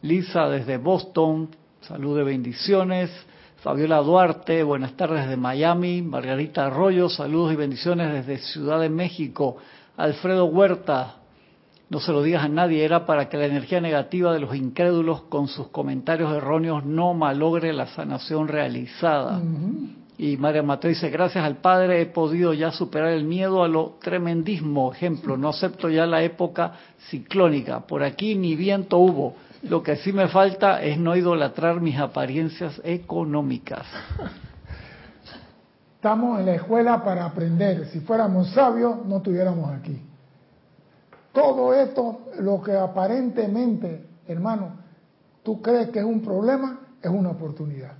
Lisa desde Boston, salud de bendiciones. Fabiola Duarte, buenas tardes desde Miami. Margarita Arroyo, saludos y bendiciones desde Ciudad de México. Alfredo Huerta, no se lo digas a nadie, era para que la energía negativa de los incrédulos con sus comentarios erróneos no malogre la sanación realizada. Y María Mateo dice, gracias al Padre he podido ya superar el miedo a lo tremendismo. Ejemplo, no acepto ya la época ciclónica. Por aquí ni viento hubo. Lo que sí me falta es no idolatrar mis apariencias económicas. Estamos en la escuela para aprender. Si fuéramos sabios, no estuviéramos aquí. Todo esto, lo que aparentemente, hermano, tú crees que es un problema, es una oportunidad.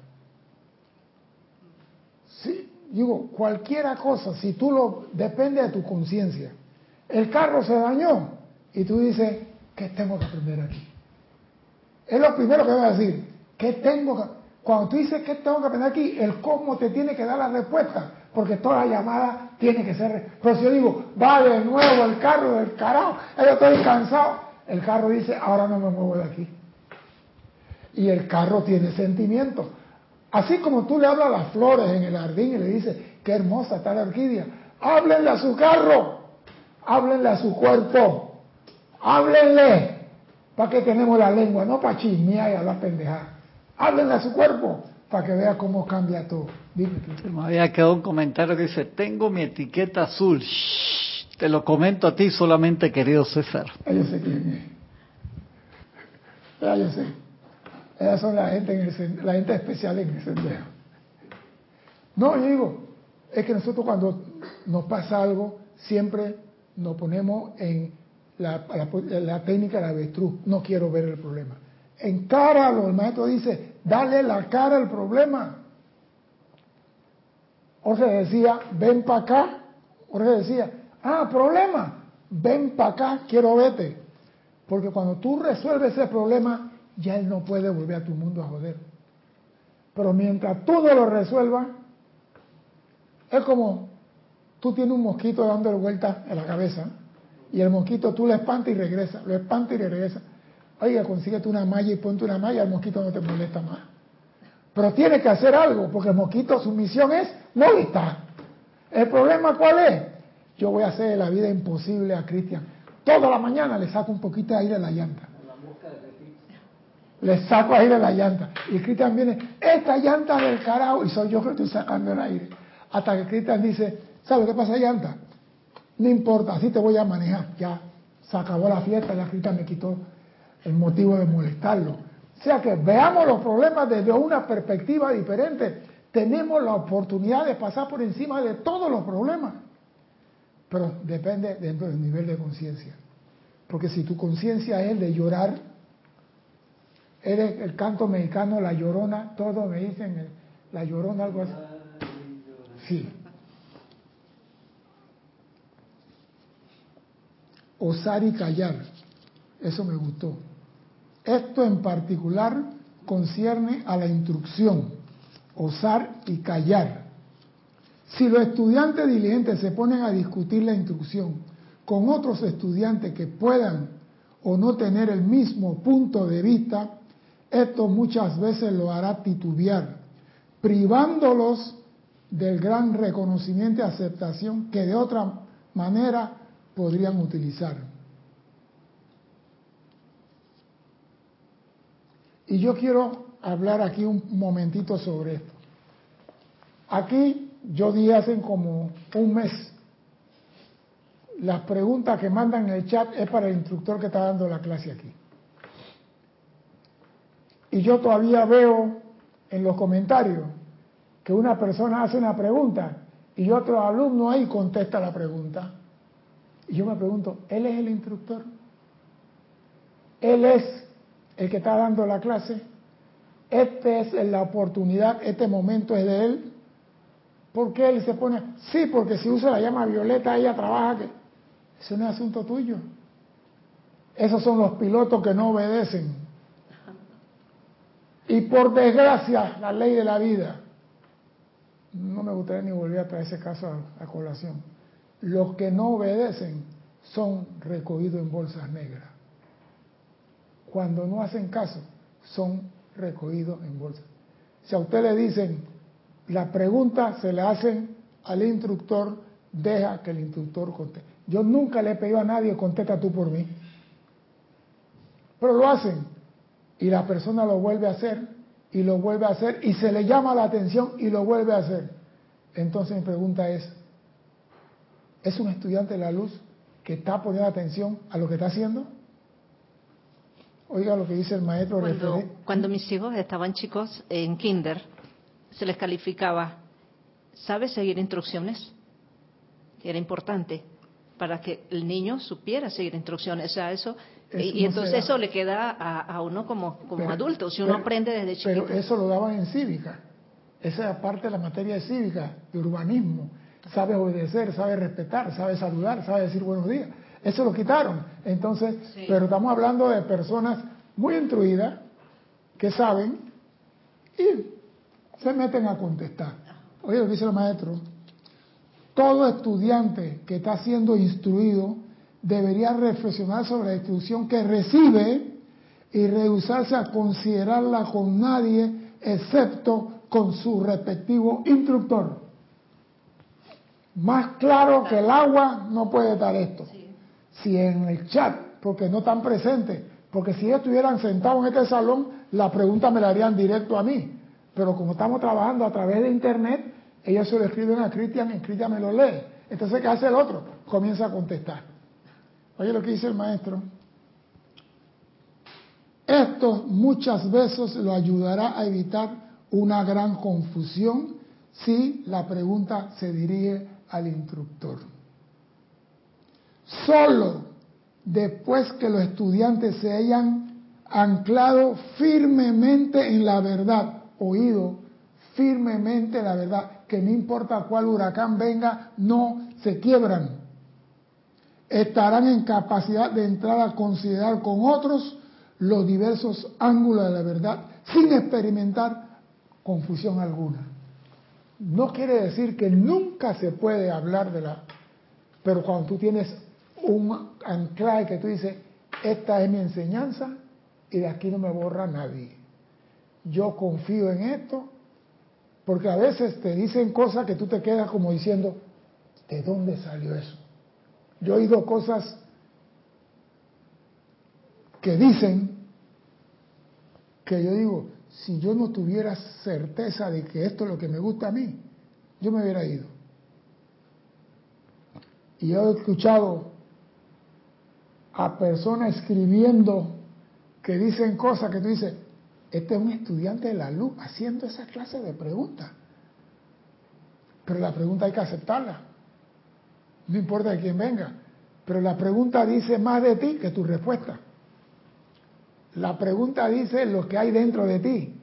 Sí, digo, cualquiera cosa, si tú lo, depende de tu conciencia. El carro se dañó y tú dices, ¿qué tengo que aprender aquí? Es lo primero que voy a decir. ¿Qué tengo que, cuando tú dices qué tengo que aprender aquí, el cómo te tiene que dar la respuesta porque toda llamada tiene que ser... Pero si yo digo, va de nuevo el carro del carajo, yo estoy cansado, el carro dice, ahora no me muevo de aquí. Y el carro tiene sentimiento. Así como tú le hablas a las flores en el jardín y le dices, qué hermosa está la orquídea, háblenle a su carro, háblenle a su cuerpo, háblenle. ¿Para qué tenemos la lengua? No para chismear y hablar pendejada. Háblenle a su cuerpo para que vea cómo cambia todo. Me había quedado un comentario que dice, tengo mi etiqueta azul. te lo comento a ti solamente, querido César. Ya yo sé quién es. Ya yo sé. Ellas son la gente, en la gente especial en el sendero. No, yo digo, es que nosotros cuando nos pasa algo, siempre nos ponemos en la, la, técnica de la avestruz. No quiero ver el problema. Encáralo, el maestro dice, dale la cara al problema. Jorge decía, ven para acá. Jorge decía, ah, problema, ven para acá, quiero verte. Porque cuando tú resuelves ese problema, ya él no puede volver a tu mundo a joder. Pero mientras tú no lo resuelvas, es como tú tienes un mosquito dándole vuelta en la cabeza y el mosquito tú lo espantas y regresa, lo espantas y regresa. Oiga, consíguete una malla y ponte una malla, el mosquito no te molesta más. Pero tiene que hacer algo, porque el mosquito, su misión es molestar. ¿El problema cuál es? Yo voy a hacer la vida imposible a Cristian. Toda la mañana le saco un poquito de aire a la llanta. Le saco aire a la llanta. Y Cristian viene, esta llanta del carajo, y soy yo que estoy sacando el aire. Hasta que Cristian dice, ¿sabes qué pasa, llanta? No importa, así te voy a manejar. Ya se acabó la fiesta, la Cristian me quitó el motivo de molestarlo. O sea que veamos los problemas desde una perspectiva diferente. Tenemos la oportunidad de pasar por encima de todos los problemas. Pero depende del nivel de conciencia. Porque si tu conciencia es de llorar, eres el canto mexicano, la llorona, todos me dicen la llorona, algo así. Sí. Osar y callar. Eso me gustó. Esto en particular concierne a la instrucción, osar y callar. Si los estudiantes diligentes se ponen a discutir la instrucción con otros estudiantes que puedan o no tener el mismo punto de vista, esto muchas veces lo hará titubear, privándolos del gran reconocimiento y aceptación que de otra manera podrían utilizar. Y yo quiero hablar aquí un momentito sobre esto. Aquí yo di hace como un mes. Las preguntas que mandan en el chat es para el instructor que está dando la clase aquí. Y yo todavía veo en los comentarios que una persona hace una pregunta y otro alumno ahí contesta la pregunta. Y yo me pregunto, ¿él es el instructor? ¿Él es el que está dando la clase, esta es la oportunidad, este momento es de él. ¿Por qué él se pone? Sí, porque si usa la llama violeta, ella trabaja que... Eso no es asunto tuyo. Esos son los pilotos que no obedecen. Y por desgracia, la ley de la vida, no me gustaría ni volver a traer ese caso a, a colación, los que no obedecen son recogidos en bolsas negras. Cuando no hacen caso, son recogidos en bolsas. Si a usted le dicen, la pregunta se le hacen al instructor, deja que el instructor conteste. Yo nunca le he pedido a nadie, contesta tú por mí. Pero lo hacen. Y la persona lo vuelve a hacer, y lo vuelve a hacer, y se le llama la atención y lo vuelve a hacer. Entonces mi pregunta es, ¿es un estudiante de la luz que está poniendo atención a lo que está haciendo? Oiga lo que dice el maestro. Cuando, cuando mis hijos estaban chicos en kinder, se les calificaba, ¿sabes seguir instrucciones? Era importante para que el niño supiera seguir instrucciones. O sea, eso, y, entonces eso le queda a, uno como, como adulto, si uno aprende desde chiquito. Pero eso lo daban en cívica. Esa es parte de la materia de cívica, de urbanismo. Sabe obedecer, sabe respetar, sabe saludar, sabe decir buenos días. Eso lo quitaron. Entonces, pero estamos hablando de personas muy instruidas que saben y se meten a contestar. Oye, lo dice el maestro, todo estudiante que está siendo instruido debería reflexionar sobre la instrucción que recibe y rehusarse a considerarla con nadie excepto con su respectivo instructor. Más claro que el agua no puede dar esto si en el chat, porque no están presentes, porque si ellos estuvieran sentados en este salón, la pregunta me la harían directo a mí. Pero como estamos trabajando a través de internet, ellos se lo escriben a Cristian y Cristian me lo lee. Entonces, ¿qué hace el otro? Comienza a contestar. Oye lo que dice el maestro. Esto muchas veces lo ayudará a evitar una gran confusión si la pregunta se dirige al instructor. Solo después que los estudiantes se hayan anclado firmemente en la verdad, oído firmemente en la verdad, que no importa cuál huracán venga, no se quiebran. Estarán en capacidad de entrar a considerar con otros los diversos ángulos de la verdad sin experimentar confusión alguna. No quiere decir que nunca se puede hablar de la... Pero cuando tú tienes un anclaje que tú dices, esta es mi enseñanza y de aquí no me borra nadie. Yo confío en esto, porque a veces te dicen cosas que tú te quedas como diciendo, ¿de dónde salió eso? Yo he oído cosas que dicen que yo digo, si yo no tuviera certeza de que esto es lo que me gusta a mí, yo me hubiera ido. Y he escuchado a personas escribiendo que dicen cosas que tú dices, este es un estudiante de la luz haciendo esa clase de preguntas. Pero la pregunta hay que aceptarla. No importa de quién venga. Pero la pregunta dice más de ti que tu respuesta. La pregunta dice lo que hay dentro de ti.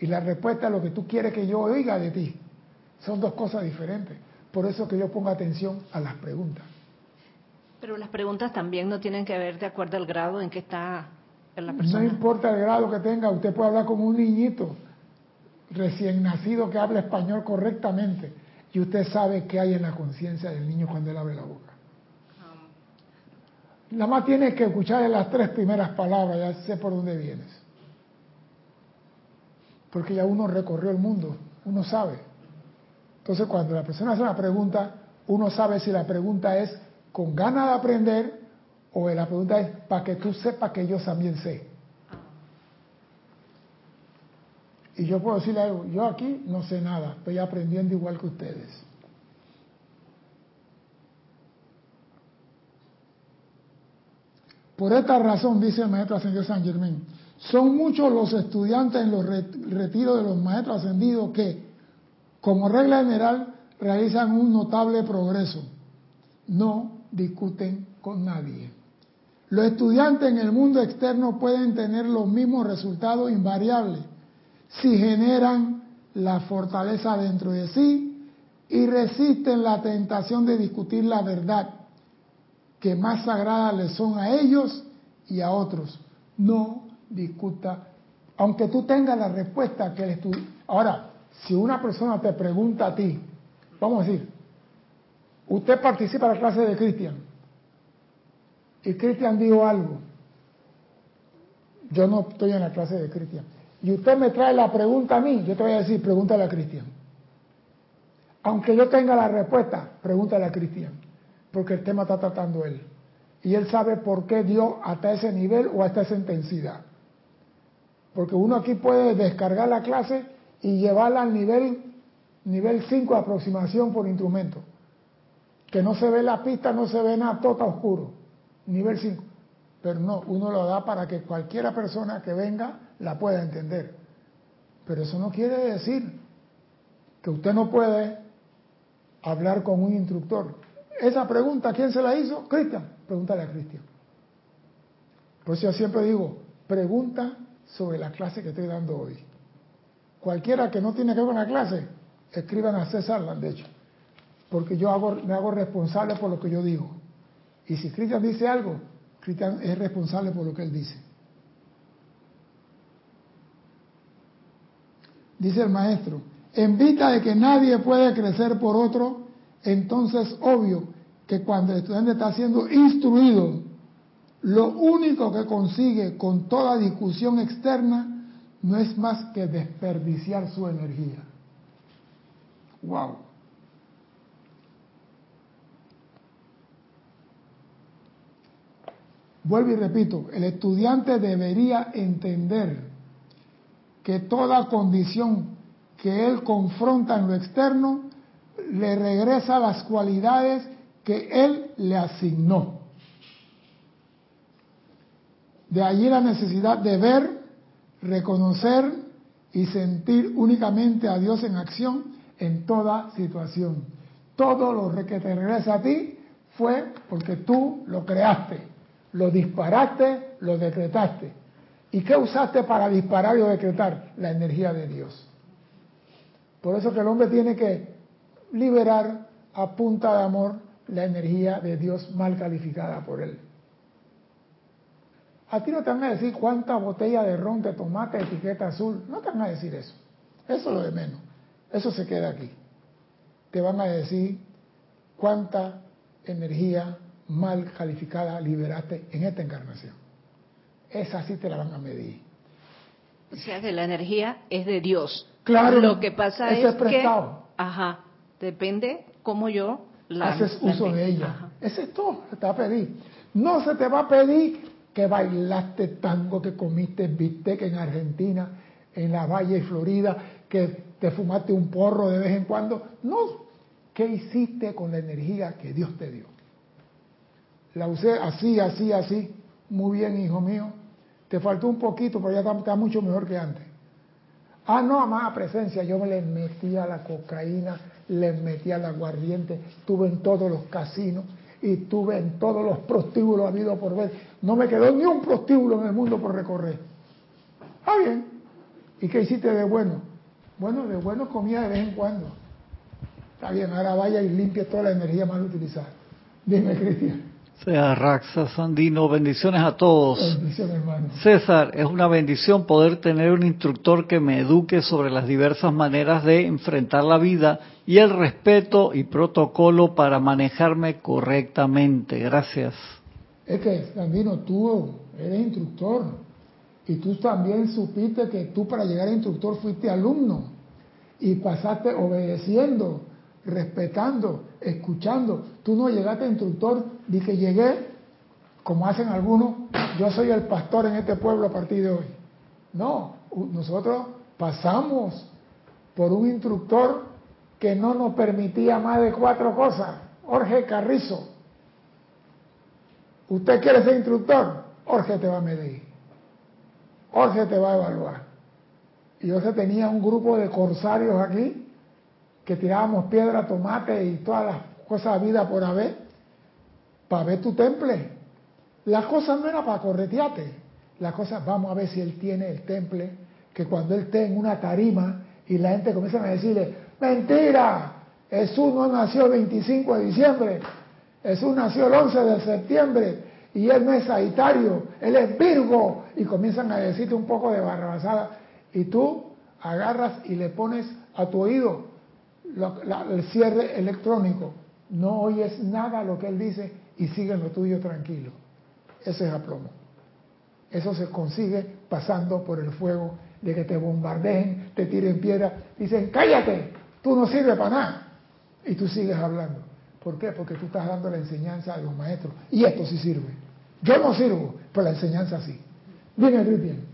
Y la respuesta es lo que tú quieres que yo oiga de ti. Son dos cosas diferentes. Por eso que yo pongo atención a las preguntas. Pero las preguntas también no tienen que ver de acuerdo al grado en que está la persona. No importa el grado que tenga, usted puede hablar como un niñito recién nacido que habla español correctamente y usted sabe qué hay en la conciencia del niño cuando él abre la boca. Nada más tiene que escuchar las tres primeras palabras, ya sé por dónde vienes. Porque ya uno recorrió el mundo, uno sabe. Entonces cuando la persona hace una pregunta, uno sabe si la pregunta es con ganas de aprender o la pregunta es para que tú sepas que yo también sé. Y yo puedo decirle algo, yo aquí no sé nada, estoy aprendiendo igual que ustedes. Por esta razón, dice el maestro ascendido San Germán, son muchos los estudiantes en los retiros de los maestros ascendidos que, como regla general, realizan un notable progreso. No discuten con nadie. Los estudiantes en el mundo externo pueden tener los mismos resultados invariables si generan la fortaleza dentro de sí y resisten la tentación de discutir la verdad que más sagrada les son a ellos y a otros. No discuta. Aunque tú tengas la respuesta que el estudio... Ahora, si una persona te pregunta a ti, vamos a decir, usted participa en la clase de Cristian, y Cristian dijo algo, yo no estoy en la clase de Cristian, y usted me trae la pregunta a mí, yo te voy a decir, pregúntale a Cristian. Aunque yo tenga la respuesta, pregúntale a Cristian, porque el tema está tratando él. Y él sabe por qué dio hasta ese nivel o hasta esa intensidad. Porque uno aquí puede descargar la clase y llevarla al nivel nivel 5 de aproximación por instrumento. Que no se ve la pista, no se ve nada, todo está oscuro. Nivel 5. Pero no, uno lo da para que cualquiera persona que venga la pueda entender. Pero eso no quiere decir que usted no puede hablar con un instructor. Esa pregunta, ¿quién se la hizo? Cristian. Pregúntale a Cristian. Por eso yo siempre digo, pregunta sobre la clase que estoy dando hoy. Cualquiera que no tiene que ver con la clase, escriban a César hecho porque yo me hago responsable por lo que yo digo. Y si Cristian dice algo, Cristian es responsable por lo que él dice. Dice el maestro, en vista de que nadie puede crecer por otro, entonces obvio que cuando el estudiante está siendo instruido, lo único que consigue con toda discusión externa no es más que desperdiciar su energía. Wow. Vuelvo y repito, el estudiante debería entender que toda condición que él confronta en lo externo le regresa las cualidades que él le asignó. De allí la necesidad de ver, reconocer y sentir únicamente a Dios en acción en toda situación. Todo lo que te regresa a ti fue porque tú lo creaste, lo disparaste, lo decretaste. ¿Y qué usaste para disparar y decretar? La energía de Dios. Por eso que el hombre tiene que liberar a punta de amor la energía de Dios mal calificada por él. A ti no te van a decir cuánta botella de ron de tomate etiqueta azul. No te van a decir eso. Eso es lo de menos. Eso se queda aquí. Te van a decir cuánta energía mal calificada liberaste en esta encarnación. Esa sí te la van a medir. O sea que la energía es de Dios. Claro. Lo que pasa es, es prestado. que, ajá, depende cómo yo la haces uso de ella. Ese es todo, se te va a pedir. No se te va a pedir que bailaste tango, que comiste bistec en Argentina, en la Valle Florida, que te fumaste un porro de vez en cuando. No, ¿qué hiciste con la energía que Dios te dio? La usé así, así, así. Muy bien, hijo mío. Te faltó un poquito, pero ya está, mucho mejor que antes. Ah, no, amada presencia, yo me le metí a la cocaína, le metí al aguardiente, estuve en todos los casinos y estuve en todos los prostíbulos habido por ver. No me quedó ni un prostíbulo en el mundo por recorrer. Ah, bien. ¿Y qué hiciste de bueno? Bueno, de bueno comía de vez en cuando. Está bien, ahora vaya y limpie toda la energía mal utilizada. Dime, Cristian. Sea Raxa Sandino, bendiciones a todos. Bendiciones, hermano. César, es una bendición poder tener un instructor que me eduque sobre las diversas maneras de enfrentar la vida y el respeto y protocolo para manejarme correctamente. Gracias. Es que, Sandino, tú eres instructor y tú también supiste que tú para llegar a instructor fuiste alumno y pasaste obedeciendo respetando, escuchando. Tú no llegaste instructor, di que llegué, como hacen algunos, yo soy el pastor en este pueblo a partir de hoy. No, nosotros pasamos por un instructor que no nos permitía más de cuatro cosas. Jorge Carrizo. ¿Usted quiere ser instructor? Jorge te va a medir. Jorge te va a evaluar. Y yo tenía un grupo de corsarios aquí que tirábamos piedra, tomate y todas las cosas vida por haber, para ver tu temple. La cosa no era para corretearte, la cosa, vamos a ver si él tiene el temple, que cuando él esté en una tarima y la gente comienza a decirle, mentira, Jesús no nació el 25 de diciembre, Jesús nació el 11 de septiembre y él no es Sagitario, él es Virgo, y comienzan a decirte un poco de barrabasada, y tú agarras y le pones a tu oído el cierre electrónico, no oyes nada lo que él dice y sigue lo tuyo tranquilo. Ese es aplomo. Eso se consigue pasando por el fuego de que te bombardeen, te tiren piedra, dicen, cállate, tú no sirves para nada. Y tú sigues hablando. ¿Por qué? Porque tú estás dando la enseñanza a los maestros. Y esto sí sirve. Yo no sirvo, pero la enseñanza sí. Dime, bien.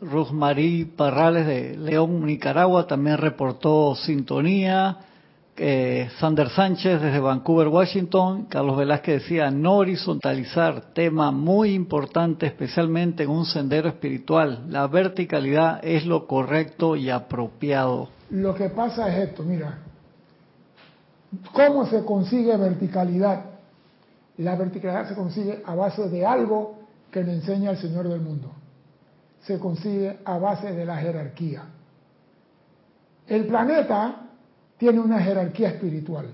Rosmarí Parrales de León, Nicaragua, también reportó sintonía. Eh, Sander Sánchez desde Vancouver, Washington. Carlos Velázquez decía, no horizontalizar, tema muy importante, especialmente en un sendero espiritual. La verticalidad es lo correcto y apropiado. Lo que pasa es esto, mira, ¿cómo se consigue verticalidad? La verticalidad se consigue a base de algo que le enseña el Señor del mundo. Se consigue a base de la jerarquía. El planeta tiene una jerarquía espiritual.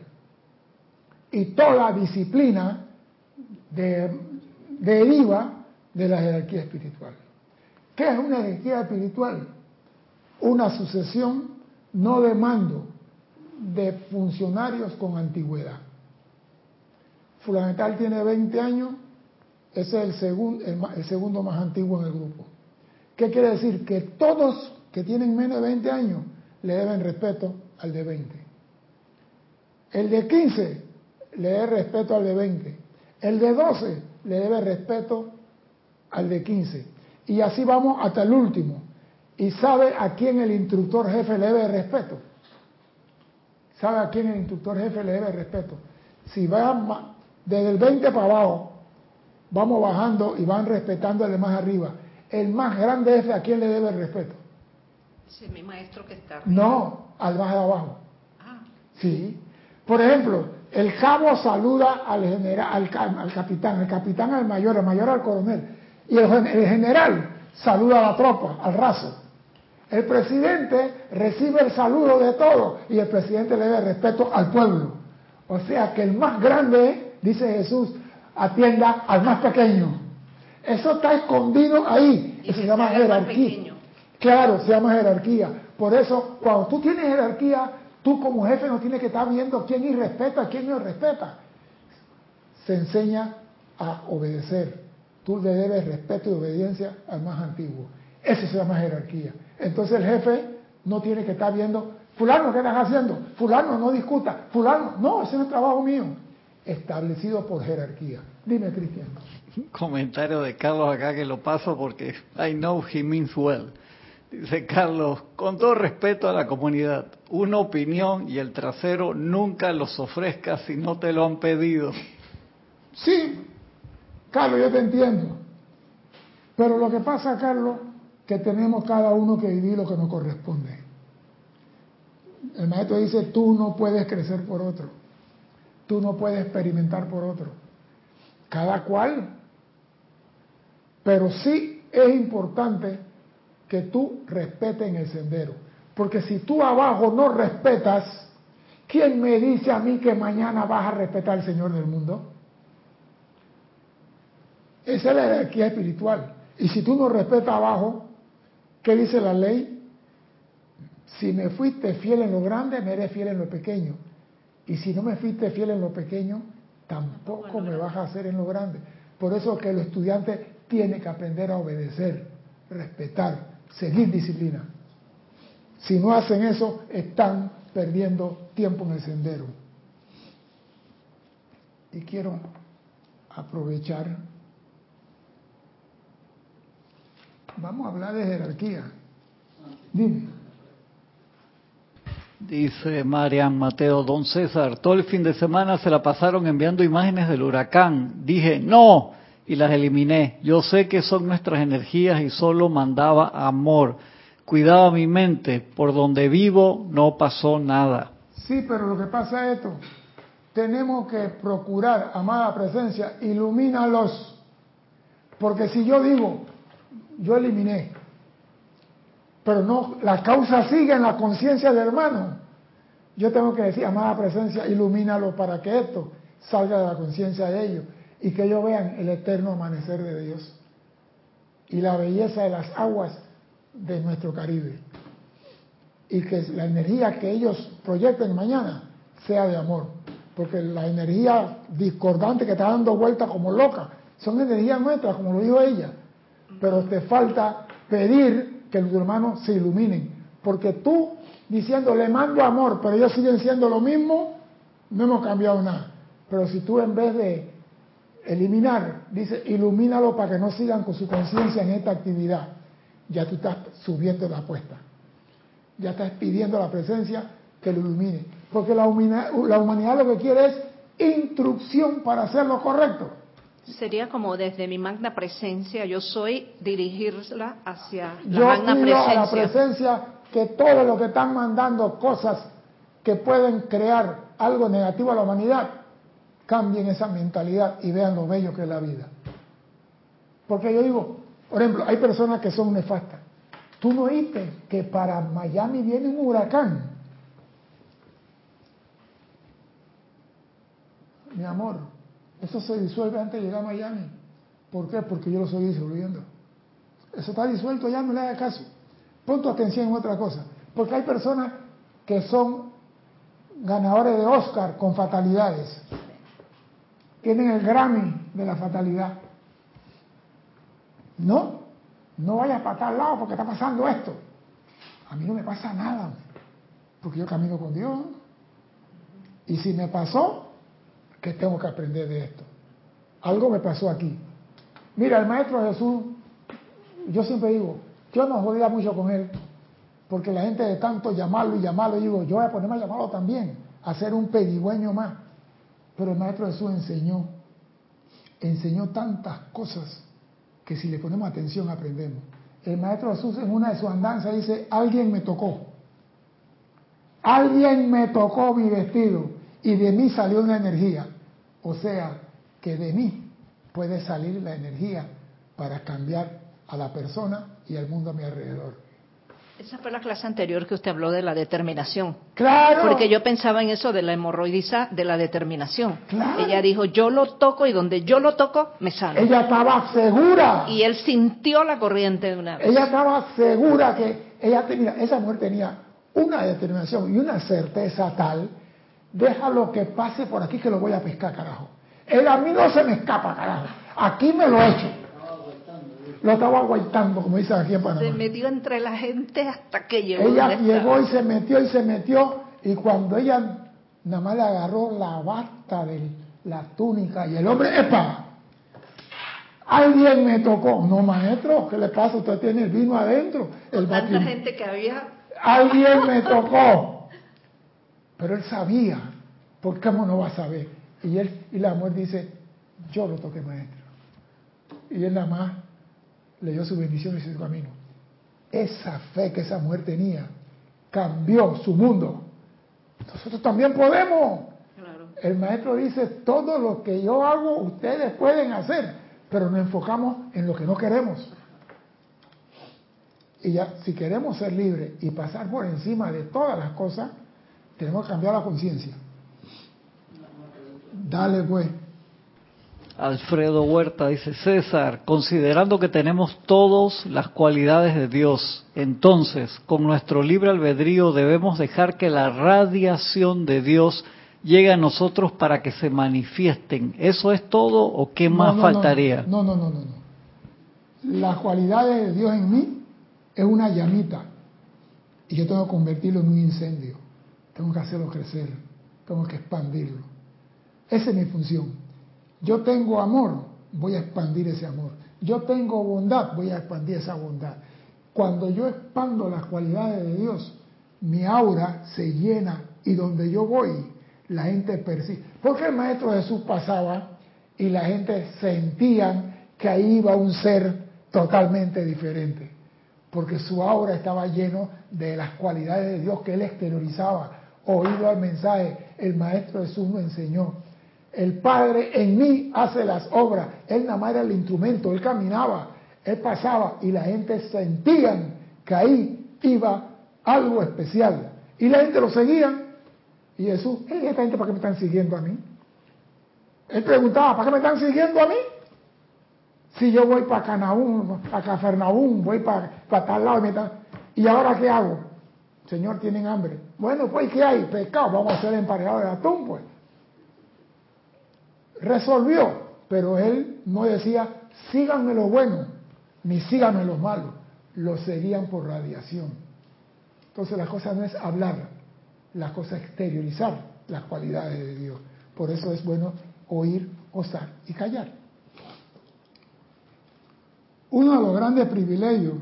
Y toda disciplina deriva de la jerarquía espiritual. ¿Qué es una jerarquía espiritual? Una sucesión no de mando de funcionarios con antigüedad. Fulanital tiene 20 años, ese es el, segundo, el segundo más antiguo en el grupo. ¿Qué quiere decir? Que todos que tienen menos de 20 años le deben respeto al de 20. El de 15 le debe respeto al de 20. El de 12 le debe respeto al de 15. Y así vamos hasta el último. Y sabe a quién el instructor jefe le debe respeto. ¿Sabe a quién el instructor jefe le debe respeto? Si van desde el 20 para abajo, vamos bajando y van respetando al de más arriba. El más grande jefe, ¿a quién le debe respeto? Sí, mi maestro que está. No, al más de abajo. Ah. Sí. Por ejemplo, el cabo saluda al general, al, capitán, el capitán al mayor, el mayor al coronel, y el, general saluda a la tropa, al raso. El presidente recibe el saludo de todos y el presidente le debe respeto al pueblo. O sea que el más grande, dice Jesús, atienda al más pequeño. Eso está escondido ahí. Eso se llama jerarquía. Claro, se llama jerarquía. Por eso, cuando tú tienes jerarquía, tú como jefe no tienes que estar viendo quién irrespeta, quién no respeta. Se enseña a obedecer. Tú le debes respeto y obediencia al más antiguo. Eso se llama jerarquía. Entonces el jefe no tiene que estar viendo, fulano, ¿qué estás haciendo? Fulano, no discuta. Fulano, no, ese es trabajo mío. Establecido por jerarquía. Dime, Cristian. Comentario de Carlos acá que lo paso porque I know he means well. Dice Carlos, con todo respeto a la comunidad, una opinión y el trasero nunca los ofrezcas si no te lo han pedido. Sí, Carlos, yo te entiendo. Pero lo que pasa, Carlos, que tenemos cada uno que vivir lo que nos corresponde. El maestro dice, tú no puedes crecer por otro, tú no puedes experimentar por otro. Cada cual. Pero sí es importante que tú respetes en el sendero. Porque si tú abajo no respetas, ¿quién me dice a mí que mañana vas a respetar al Señor del mundo? Esa es la jerarquía espiritual. Y si tú no respetas abajo, ¿qué dice la ley? Si me fuiste fiel en lo grande, me eres fiel en lo pequeño. Y si no me fuiste fiel en lo pequeño, tampoco me vas a hacer en lo grande. Por eso que el estudiante tiene que aprender a obedecer, respetar, seguir disciplina. Si no hacen eso, están perdiendo tiempo en el sendero. Y quiero aprovechar. Vamos a hablar de jerarquía. Dime. Dice Marian Mateo, don César, todo el fin de semana se la pasaron enviando imágenes del huracán. Dije, no, y las eliminé. Yo sé que son nuestras energías y solo mandaba amor. Cuidaba mi mente, por donde vivo no pasó nada. Sí, pero lo que pasa es esto. Tenemos que procurar, amada presencia, ilumínalos. Porque si yo digo, yo eliminé, pero no, la causa sigue en la conciencia del hermano. Yo tengo que decir, amada presencia, ilumínalo para que esto salga de la conciencia de ellos y que ellos vean el eterno amanecer de Dios y la belleza de las aguas de nuestro Caribe. Y que la energía que ellos proyecten mañana sea de amor. Porque la energía discordante que está dando vuelta como loca son energías nuestras, como lo dijo ella. Pero te falta pedir que los hermanos se iluminen. Porque tú diciendo le mando amor, pero ellos siguen siendo lo mismo, no hemos cambiado nada. Pero si tú en vez de eliminar, dice ilumínalo para que no sigan con su conciencia en esta actividad, ya tú estás subiendo la apuesta. Ya estás pidiendo la presencia que lo ilumine. Porque la humanidad, la humanidad lo que quiere es instrucción para hacer lo correcto. Sería como desde mi magna presencia, yo soy dirigirla hacia la yo magna presencia. a la presencia que todo lo que están mandando cosas que pueden crear algo negativo a la humanidad, cambien esa mentalidad y vean lo bello que es la vida. Porque yo digo, por ejemplo, hay personas que son nefastas. Tú no oíste que para Miami viene un huracán. Mi amor, eso se disuelve antes de llegar a Miami. ¿Por qué? Porque yo lo estoy disolviendo. Eso está disuelto ya, no le haga caso. Pon tu atención en otra cosa. Porque hay personas que son ganadores de Oscar con fatalidades. Tienen el Grammy de la fatalidad. No, no vayas para tal lado porque está pasando esto. A mí no me pasa nada, porque yo camino con Dios. Y si me pasó, ¿qué tengo que aprender de esto? Algo me pasó aquí. Mira, el Maestro Jesús, yo siempre digo, yo no jodía mucho con él, porque la gente de tanto llamarlo y llamarlo, digo, yo voy a ponerme a llamarlo también, a hacer un pedigüeño más. Pero el Maestro Jesús enseñó, enseñó tantas cosas que si le ponemos atención aprendemos. El Maestro Jesús en una de sus andanzas dice, alguien me tocó, alguien me tocó mi vestido y de mí salió una energía. O sea, que de mí puede salir la energía para cambiar a la persona y al mundo a mi alrededor. Esa fue la clase anterior que usted habló de la determinación. Claro. Porque yo pensaba en eso de la hemorroidiza, de la determinación. Claro. Ella dijo, yo lo toco y donde yo lo toco, me sale. Ella estaba segura. Y él sintió la corriente de una vez. Ella estaba segura que ella tenía, esa mujer tenía una determinación y una certeza tal, deja lo que pase por aquí que lo voy a pescar, carajo. Él a mí no se me escapa, carajo. Aquí me lo he hecho. Lo estaba aguantando, como dicen aquí en Panamá. Se metió entre la gente hasta que llegó. Ella llegó y se metió y se metió y cuando ella nada más le agarró la bata de la túnica y el hombre, ¡epa! Alguien me tocó. No, maestro, ¿qué le pasa? Usted tiene el vino adentro. El Tanta gente que había. Alguien me tocó. Pero él sabía. ¿Por qué no va a saber? Y él y la mujer dice, yo lo toqué, maestro. Y él nada más le dio su bendición y su camino. Esa fe que esa mujer tenía cambió su mundo. Nosotros también podemos. Claro. El maestro dice, todo lo que yo hago, ustedes pueden hacer, pero nos enfocamos en lo que no queremos. Y ya, si queremos ser libres y pasar por encima de todas las cosas, tenemos que cambiar la conciencia. Dale, pues. Alfredo Huerta dice, César, considerando que tenemos todas las cualidades de Dios, entonces, con nuestro libre albedrío debemos dejar que la radiación de Dios llegue a nosotros para que se manifiesten. ¿Eso es todo o qué No, más no, faltaría? No, no, no, no, no. Las cualidades de Dios en mí es una llamita y yo tengo que convertirlo en un incendio. Tengo que hacerlo crecer, tengo que expandirlo. Esa es mi función. Yo tengo amor, voy a expandir ese amor. Yo tengo bondad, voy a expandir esa bondad. Cuando yo expando las cualidades de Dios, mi aura se llena y donde yo voy, la gente percibe. Porque el Maestro Jesús pasaba y la gente sentía que ahí iba un ser totalmente diferente. Porque su aura estaba lleno de las cualidades de Dios que él exteriorizaba. Oído al mensaje, el Maestro Jesús nos enseñó. El Padre en mí hace las obras. Él nada más era el instrumento, él caminaba, él pasaba y la gente sentían que ahí iba algo especial. Y la gente lo seguía. Y Jesús, "Ey, esta gente para qué me están siguiendo a mí? Él preguntaba, ¿para qué me están siguiendo a mí? Si yo voy para Canaún, para Cafarnaún, voy para, para tal lado y me están... ¿Y ahora qué hago? Señor, tienen hambre. Bueno, pues ¿qué hay? Pescado, vamos a hacer emparejado de atún, pues. Resolvió, pero él no decía, síganme lo bueno, ni síganme lo malo. Lo seguían por radiación. Entonces la cosa no es hablar, la cosa es exteriorizar las cualidades de Dios. Por eso es bueno oír, osar y callar. Uno de los grandes privilegios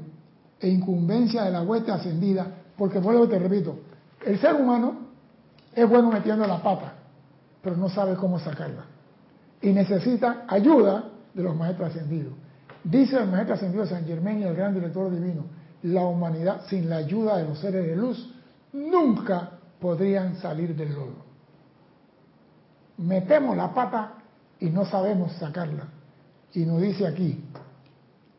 e incumbencia de la hueste ascendida, porque vuelvo te repito, el ser humano es bueno metiendo la pata, pero no sabe cómo sacarla. Y necesita ayuda de los maestros ascendidos. Dice el maestro ascendido San Germán y el gran director divino, la humanidad sin la ayuda de los seres de luz nunca podrían salir del lodo. Metemos la pata y no sabemos sacarla. Y nos dice aquí,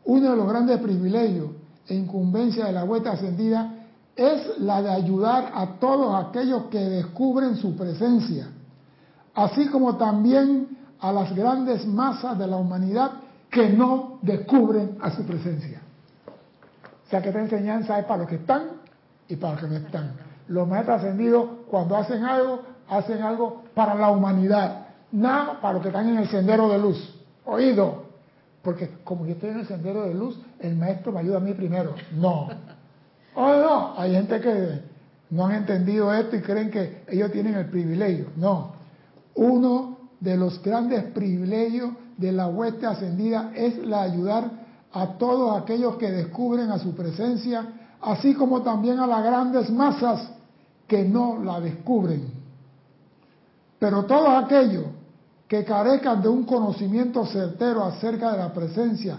uno de los grandes privilegios e incumbencia de la vuelta ascendida es la de ayudar a todos aquellos que descubren su presencia, así como también a las grandes masas de la humanidad que no descubren a su presencia. O sea que esta enseñanza es para los que están y para los que no están. Los maestros ascendidos cuando hacen algo, hacen algo para la humanidad, nada para los que están en el sendero de luz. Oído, porque como yo estoy en el sendero de luz, el maestro me ayuda a mí primero. No. Oh, no, hay gente que no han entendido esto y creen que ellos tienen el privilegio. No. Uno de los grandes privilegios de la hueste ascendida es la ayudar a todos aquellos que descubren a su presencia, así como también a las grandes masas que no la descubren. Pero todos aquellos que carezcan de un conocimiento certero acerca de la presencia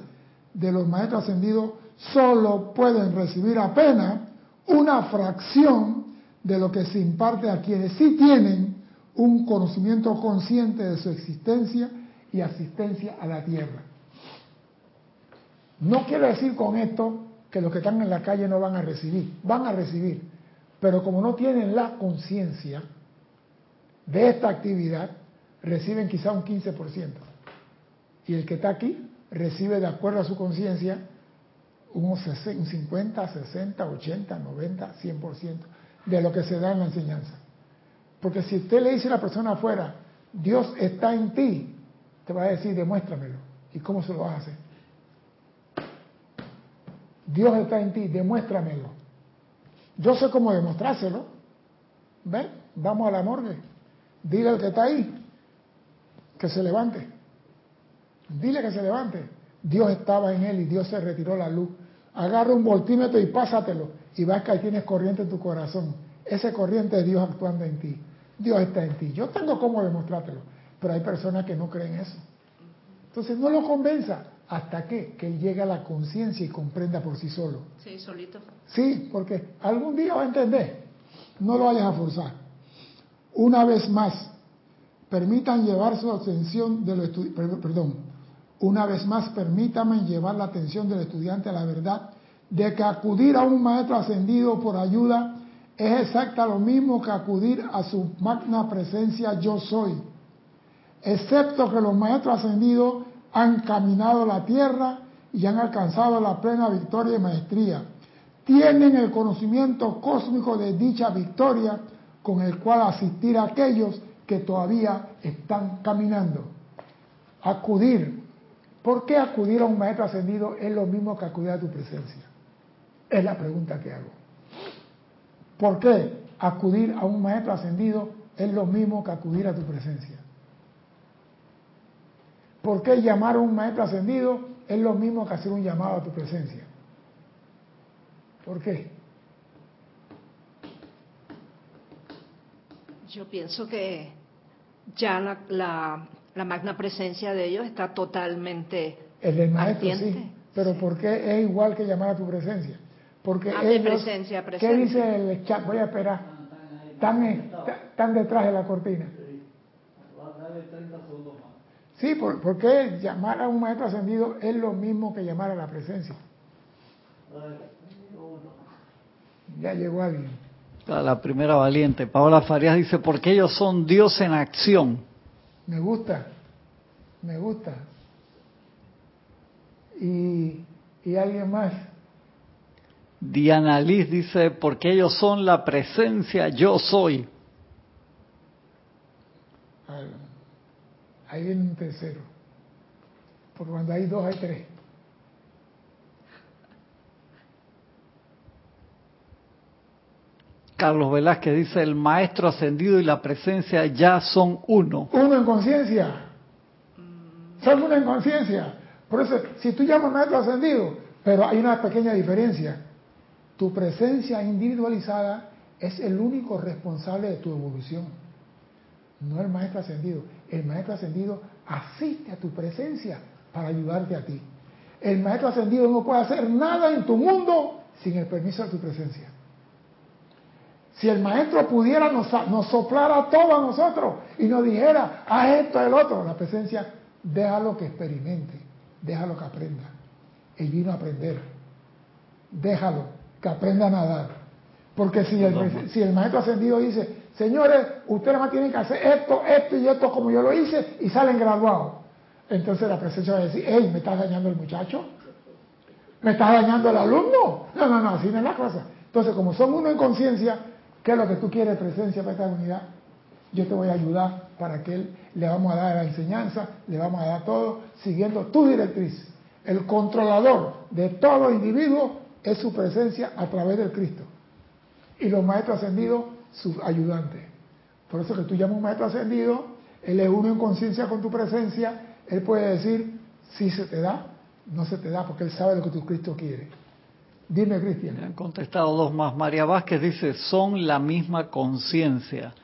de los maestros ascendidos solo pueden recibir apenas una fracción de lo que se imparte a quienes sí tienen un conocimiento consciente de su existencia y asistencia a la tierra. No quiero decir con esto que los que están en la calle no van a recibir, van a recibir, pero como no tienen la conciencia de esta actividad, reciben quizá un 15%. Y el que está aquí recibe de acuerdo a su conciencia un 50, 60, 80, 90, 100% de lo que se da en la enseñanza. Porque si usted le dice a la persona afuera, Dios está en ti, te va a decir, demuéstramelo. ¿Y cómo se lo vas a hacer? Dios está en ti, demuéstramelo. Yo sé cómo demostrárselo. ¿Ven? Vamos a la morgue. Dile al que está ahí que se levante. Dile que se levante. Dios estaba en él y Dios se retiró la luz. Agarra un voltímetro y pásatelo. Y vas que ahí tienes corriente en tu corazón. Ese corriente es Dios actuando en ti. Dios está en ti. Yo tengo cómo demostrártelo. Pero hay personas que no creen eso. Entonces no lo convenza. ¿Hasta qué? Que él llegue a la conciencia y comprenda por sí solo. Sí, solito. Sí, porque algún día va a entender. No lo vayas a forzar. Una vez más, permitan llevar su atención del estudiante, perdón, una vez más permítanme llevar la atención del estudiante a la verdad de que acudir a un maestro ascendido por ayuda es exacta lo mismo que acudir a su magna presencia yo soy, excepto que los maestros ascendidos han caminado la tierra y han alcanzado la plena victoria y maestría. Tienen el conocimiento cósmico de dicha victoria con el cual asistir a aquellos que todavía están caminando. Acudir. ¿Por qué acudir a un maestro ascendido es lo mismo que acudir a tu presencia? Es la pregunta que hago. ¿Por qué acudir a un maestro ascendido es lo mismo que acudir a tu presencia? ¿Por qué llamar a un maestro ascendido es lo mismo que hacer un llamado a tu presencia? ¿Por qué? Yo pienso que ya la, la, magna presencia de ellos está totalmente el del maestro sí pero ¿por qué es igual que llamar a tu presencia? Porque ellos, presencia, presencia. ¿qué dice el chat? voy a esperar están, están detrás de la cortina sí por, porque llamar a un maestro ascendido es lo mismo que llamar a la presencia ya llegó alguien la primera valiente. Paola Farías dice, porque ellos son Dios en acción. Me gusta. Me gusta. Y, y alguien más. Diana Liz dice, porque ellos son la presencia, yo soy. Ah, Ahí viene un tercero. Porque cuando hay dos hay tres. Carlos Velázquez dice, el maestro ascendido y la presencia ya son uno. Uno en conciencia. Son uno en conciencia. Por eso, si tú llamas maestro ascendido, pero hay una pequeña diferencia. Tu presencia individualizada es el único responsable de tu evolución. No el maestro ascendido. El maestro ascendido asiste a tu presencia para ayudarte a ti. El maestro ascendido no puede hacer nada en tu mundo sin el permiso de tu presencia. Si el maestro pudiera nos, nos soplara a todos nosotros y nos dijera, haz esto, el otro, la presencia, déjalo que experimente, déjalo que aprenda. Él vino a aprender. Déjalo que aprenda a nadar. Porque si el, si el maestro ascendido dice, señores, ustedes más tienen que hacer esto, esto y esto como yo lo hice y salen graduados. Entonces la presencia va a decir, hey, ¿me estás dañando el muchacho? ¿Me estás dañando el alumno? No, no, no, así no es la cosa. Entonces, como son uno en conciencia, ¿qué es lo que tú quieres, presencia para esta unidad? Yo te voy a ayudar para que él le vamos a dar la enseñanza, le vamos a dar todo, siguiendo tu directriz. El controlador de todo individuo es su presencia a través del Cristo. Y los maestros ascendidos, sus ayudantes. Por eso que tú llamas un maestro ascendido, él es uno en conciencia con tu presencia, él puede decir si se te da, no se te da, porque él sabe lo que tu Cristo quiere. Dime, Cristian. Me han contestado dos más. María Vázquez dice, son la misma conciencia.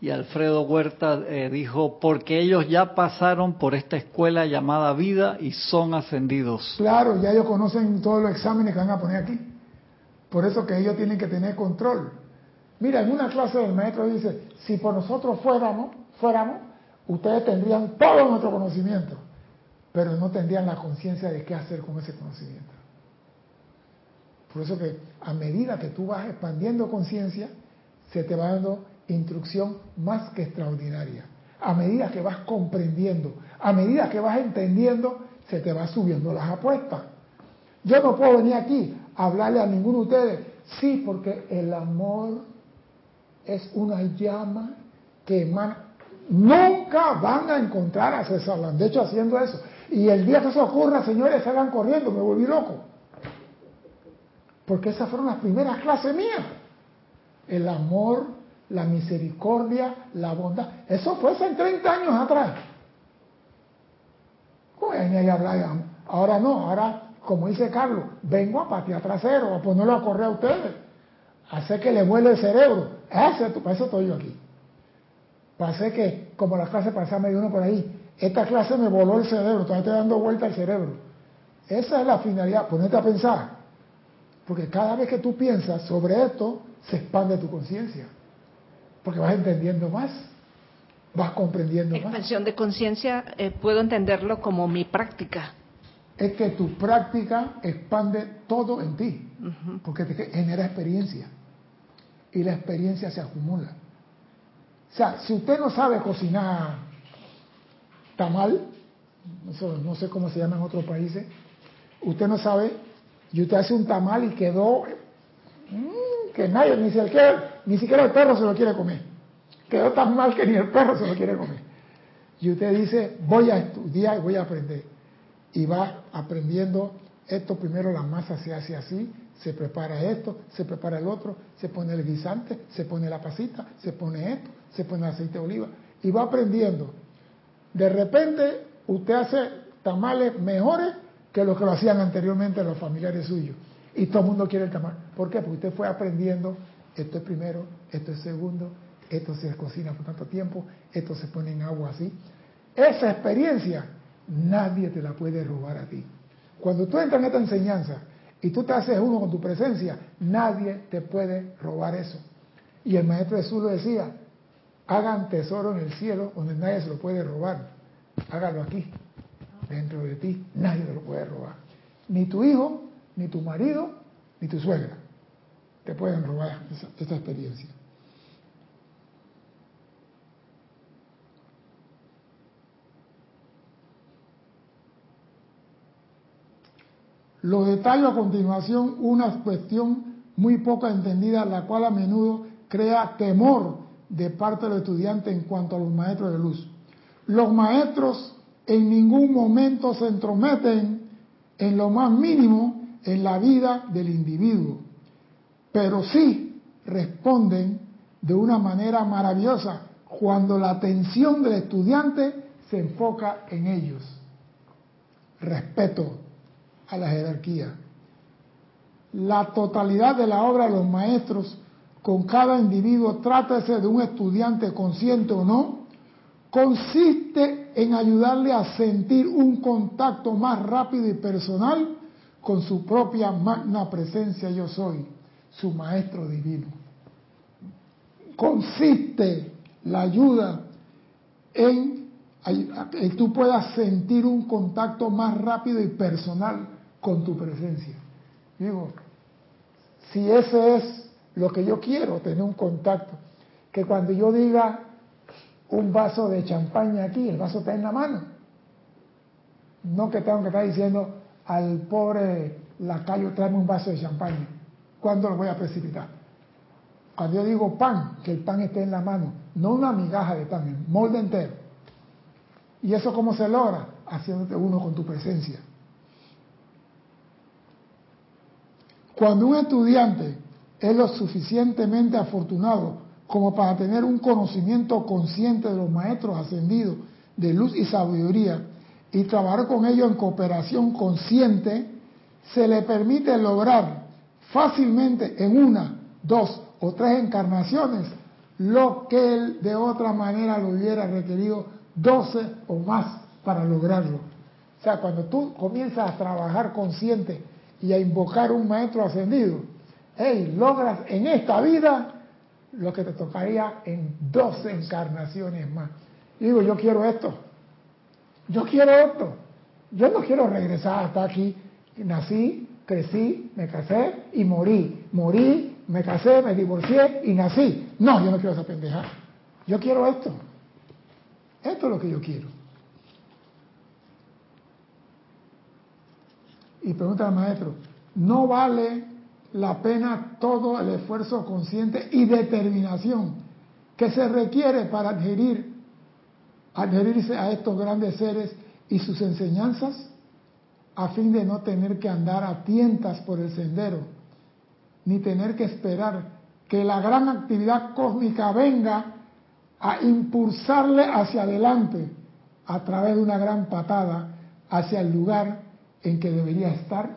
Y Alfredo Huerta eh, dijo, porque ellos ya pasaron por esta escuela llamada vida y son ascendidos. Claro, ya ellos conocen todos los exámenes que van a poner aquí. Por eso que ellos tienen que tener control. Mira, en una clase del maestro dice, si por nosotros fuéramos, fuéramos, ustedes tendrían todo nuestro conocimiento, pero no tendrían la conciencia de qué hacer con ese conocimiento. Por eso que a medida que tú vas expandiendo conciencia, se te va dando instrucción más que extraordinaria. A medida que vas comprendiendo, a medida que vas entendiendo, se te va subiendo las apuestas. Yo no puedo venir aquí a hablarle a ninguno de ustedes, sí, porque el amor es una llama que emana. Nunca van a encontrar a César De hecho, haciendo eso. Y el día que eso ocurra, señores, salgan corriendo, me volví loco. Porque esas fueron las primeras clases mías. El amor, la misericordia, la bondad. Eso fue hace 30 años atrás. ¿Cómo hay hablar? Ahora no, ahora, como dice Carlos, vengo a patear trasero, a ponerlo a correr a ustedes, a hacer que le vuele el cerebro. Ese, para eso estoy yo aquí. Para hacer que, como la clase pasada me dio uno por ahí, esta clase me voló el cerebro, todavía estoy dando vuelta al cerebro. Esa es la finalidad, ponerte a pensar. Porque cada vez que tú piensas sobre esto, se expande tu conciencia. Porque vas entendiendo más, vas comprendiendo más. Expansión de conciencia, eh, puedo entenderlo como mi práctica. Es que tu práctica expande todo en ti, porque te genera experiencia. Y la experiencia se acumula. O sea, si usted no sabe cocinar tamal, no sé cómo se llama en otros países, usted no sabe y usted hace un tamal y quedó mmm, que nadie, ni siquiera, ni siquiera el perro se lo quiere comer. Quedó tan mal que ni el perro se lo quiere comer. Y usted dice, voy a estudiar y voy a aprender. Y va aprendiendo esto, primero la masa se hace así, se prepara esto, se prepara el otro, se pone el guisante, se pone la pasita, se pone esto, se pone el aceite de oliva. Y va aprendiendo. De repente usted hace tamales mejores que los que lo hacían anteriormente los familiares suyos. Y todo el mundo quiere el tamal. ¿Por qué? Porque usted fue aprendiendo, esto es primero, esto es segundo, esto se cocina por tanto tiempo, esto se pone en agua así. Esa experiencia nadie te la puede robar a ti. Cuando tú entras en esta enseñanza y tú te haces uno con tu presencia, nadie te puede robar eso. Y el maestro Jesús lo decía, hagan tesoro en el cielo donde nadie se lo puede robar. Hágalo aquí, dentro de ti, nadie te lo puede robar. Ni tu hijo, ni tu marido, ni tu suegra te pueden robar esa, esta experiencia. Lo detallo a continuación una cuestión muy poco entendida, la cual a menudo crea temor de parte del estudiante en cuanto a los maestros de luz. Los maestros en ningún momento se entrometen en lo más mínimo en la vida del individuo pero sí responden de una manera maravillosa cuando la atención del estudiante se enfoca en ellos. Respeto a la jerarquía. La totalidad de la obra de los maestros con cada individuo, trátese de un estudiante consciente o no, consiste en ayudarle a sentir un contacto más rápido y personal con su propia magna presencia yo soy, su maestro divino. Consiste la ayuda en que tú puedas sentir un contacto más rápido y personal con tu presencia. Digo, si ese es lo que yo quiero, tener un contacto, que cuando yo diga un vaso de champaña aquí, el vaso está en la mano. No que tengo que estar diciendo al pobre lacayo, tráeme un vaso de champaña. ¿Cuándo lo voy a precipitar? Cuando yo digo pan, que el pan esté en la mano, no una migaja de pan, el molde entero. ¿Y eso cómo se logra? Haciéndote uno con tu presencia. Cuando un estudiante es lo suficientemente afortunado como para tener un conocimiento consciente de los maestros ascendidos de luz y sabiduría y trabajar con ellos en cooperación consciente, se le permite lograr fácilmente en una, dos o tres encarnaciones lo que él de otra manera lo hubiera requerido doce o más para lograrlo. O sea, cuando tú comienzas a trabajar consciente y a invocar un maestro ascendido, hey, logras en esta vida lo que te tocaría en 12 encarnaciones más. Digo, yo quiero esto, yo quiero esto, yo no quiero regresar hasta aquí. Nací, crecí, me casé y morí. Morí, me casé, me divorcié y nací. No, yo no quiero esa pendeja. Yo quiero esto. Esto es lo que yo quiero. Y pregunta al maestro, ¿no vale la pena todo el esfuerzo consciente y determinación que se requiere para adherir, adherirse a estos grandes seres y sus enseñanzas, a fin de no tener que andar a tientas por el sendero, ni tener que esperar que la gran actividad cósmica venga a impulsarle hacia adelante a través de una gran patada hacia el lugar en que debería estar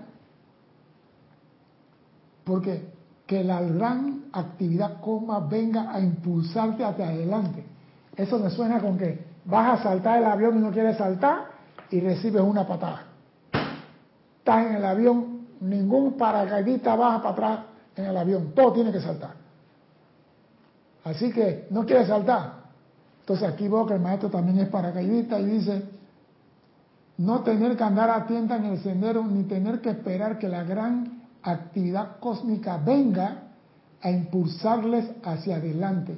porque que la gran actividad coma venga a impulsarte hacia adelante. Eso me suena con que vas a saltar el avión y no quieres saltar y recibes una patada. Estás en el avión, ningún paracaidista baja para atrás en el avión, todo tiene que saltar. Así que no quieres saltar. Entonces aquí veo que el maestro también es paracaidista y dice, no tener que andar a tienda en el sendero ni tener que esperar que la gran actividad cósmica venga a impulsarles hacia adelante,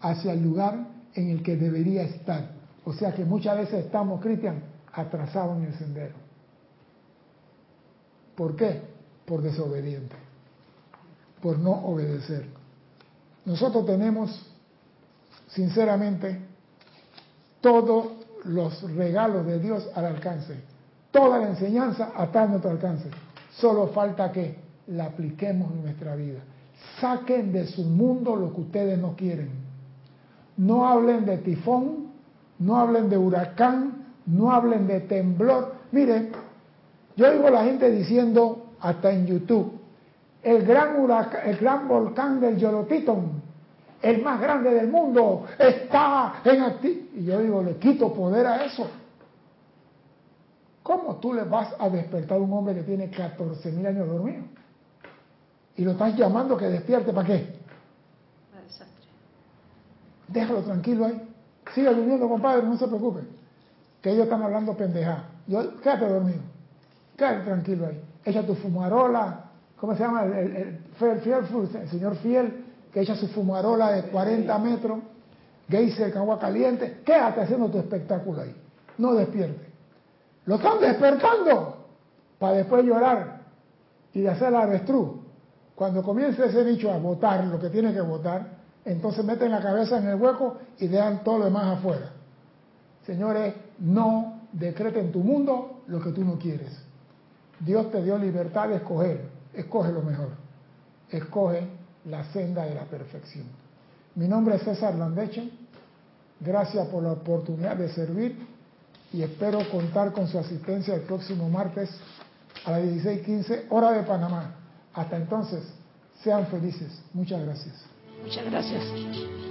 hacia el lugar en el que debería estar. O sea que muchas veces estamos, Cristian, atrasados en el sendero. ¿Por qué? Por desobediente, por no obedecer. Nosotros tenemos, sinceramente, todos los regalos de Dios al alcance, toda la enseñanza está a nuestro alcance. Solo falta que la apliquemos en nuestra vida. Saquen de su mundo lo que ustedes no quieren. No hablen de tifón, no hablen de huracán, no hablen de temblor. Miren, yo oigo a la gente diciendo, hasta en YouTube, el gran, el gran volcán del Yolotitón, el más grande del mundo, está en actividad. Y yo digo, le quito poder a eso. ¿Cómo tú le vas a despertar a un hombre que tiene 14 mil años dormido? Y lo estás llamando que despierte, ¿para qué? Déjalo tranquilo ahí. Siga durmiendo, compadre, no se preocupe. Que ellos están hablando pendejada. Yo, quédate dormido. Quédate tranquilo ahí. Echa tu fumarola. ¿Cómo se llama? El, el, señor Fiel, que echa su fumarola de 40 metros. Geyser con agua caliente. Quédate haciendo tu espectáculo ahí. No despierte. Lo están despertando. para después llorar y de hacer la avestruz. Cuando comience ese bicho a votar lo que tiene que votar, entonces meten la cabeza en el hueco y dejan todo lo demás afuera. Señores, no decrete en tu mundo lo que tú no quieres. Dios te dio libertad de escoger. Escoge lo mejor. Escoge la senda de la perfección. Mi nombre es César Landeche. Gracias por la oportunidad de servir y espero contar con su asistencia el próximo martes a las 16:15 hora de Panamá. Hasta entonces, sean felices. Muchas gracias. Muchas gracias.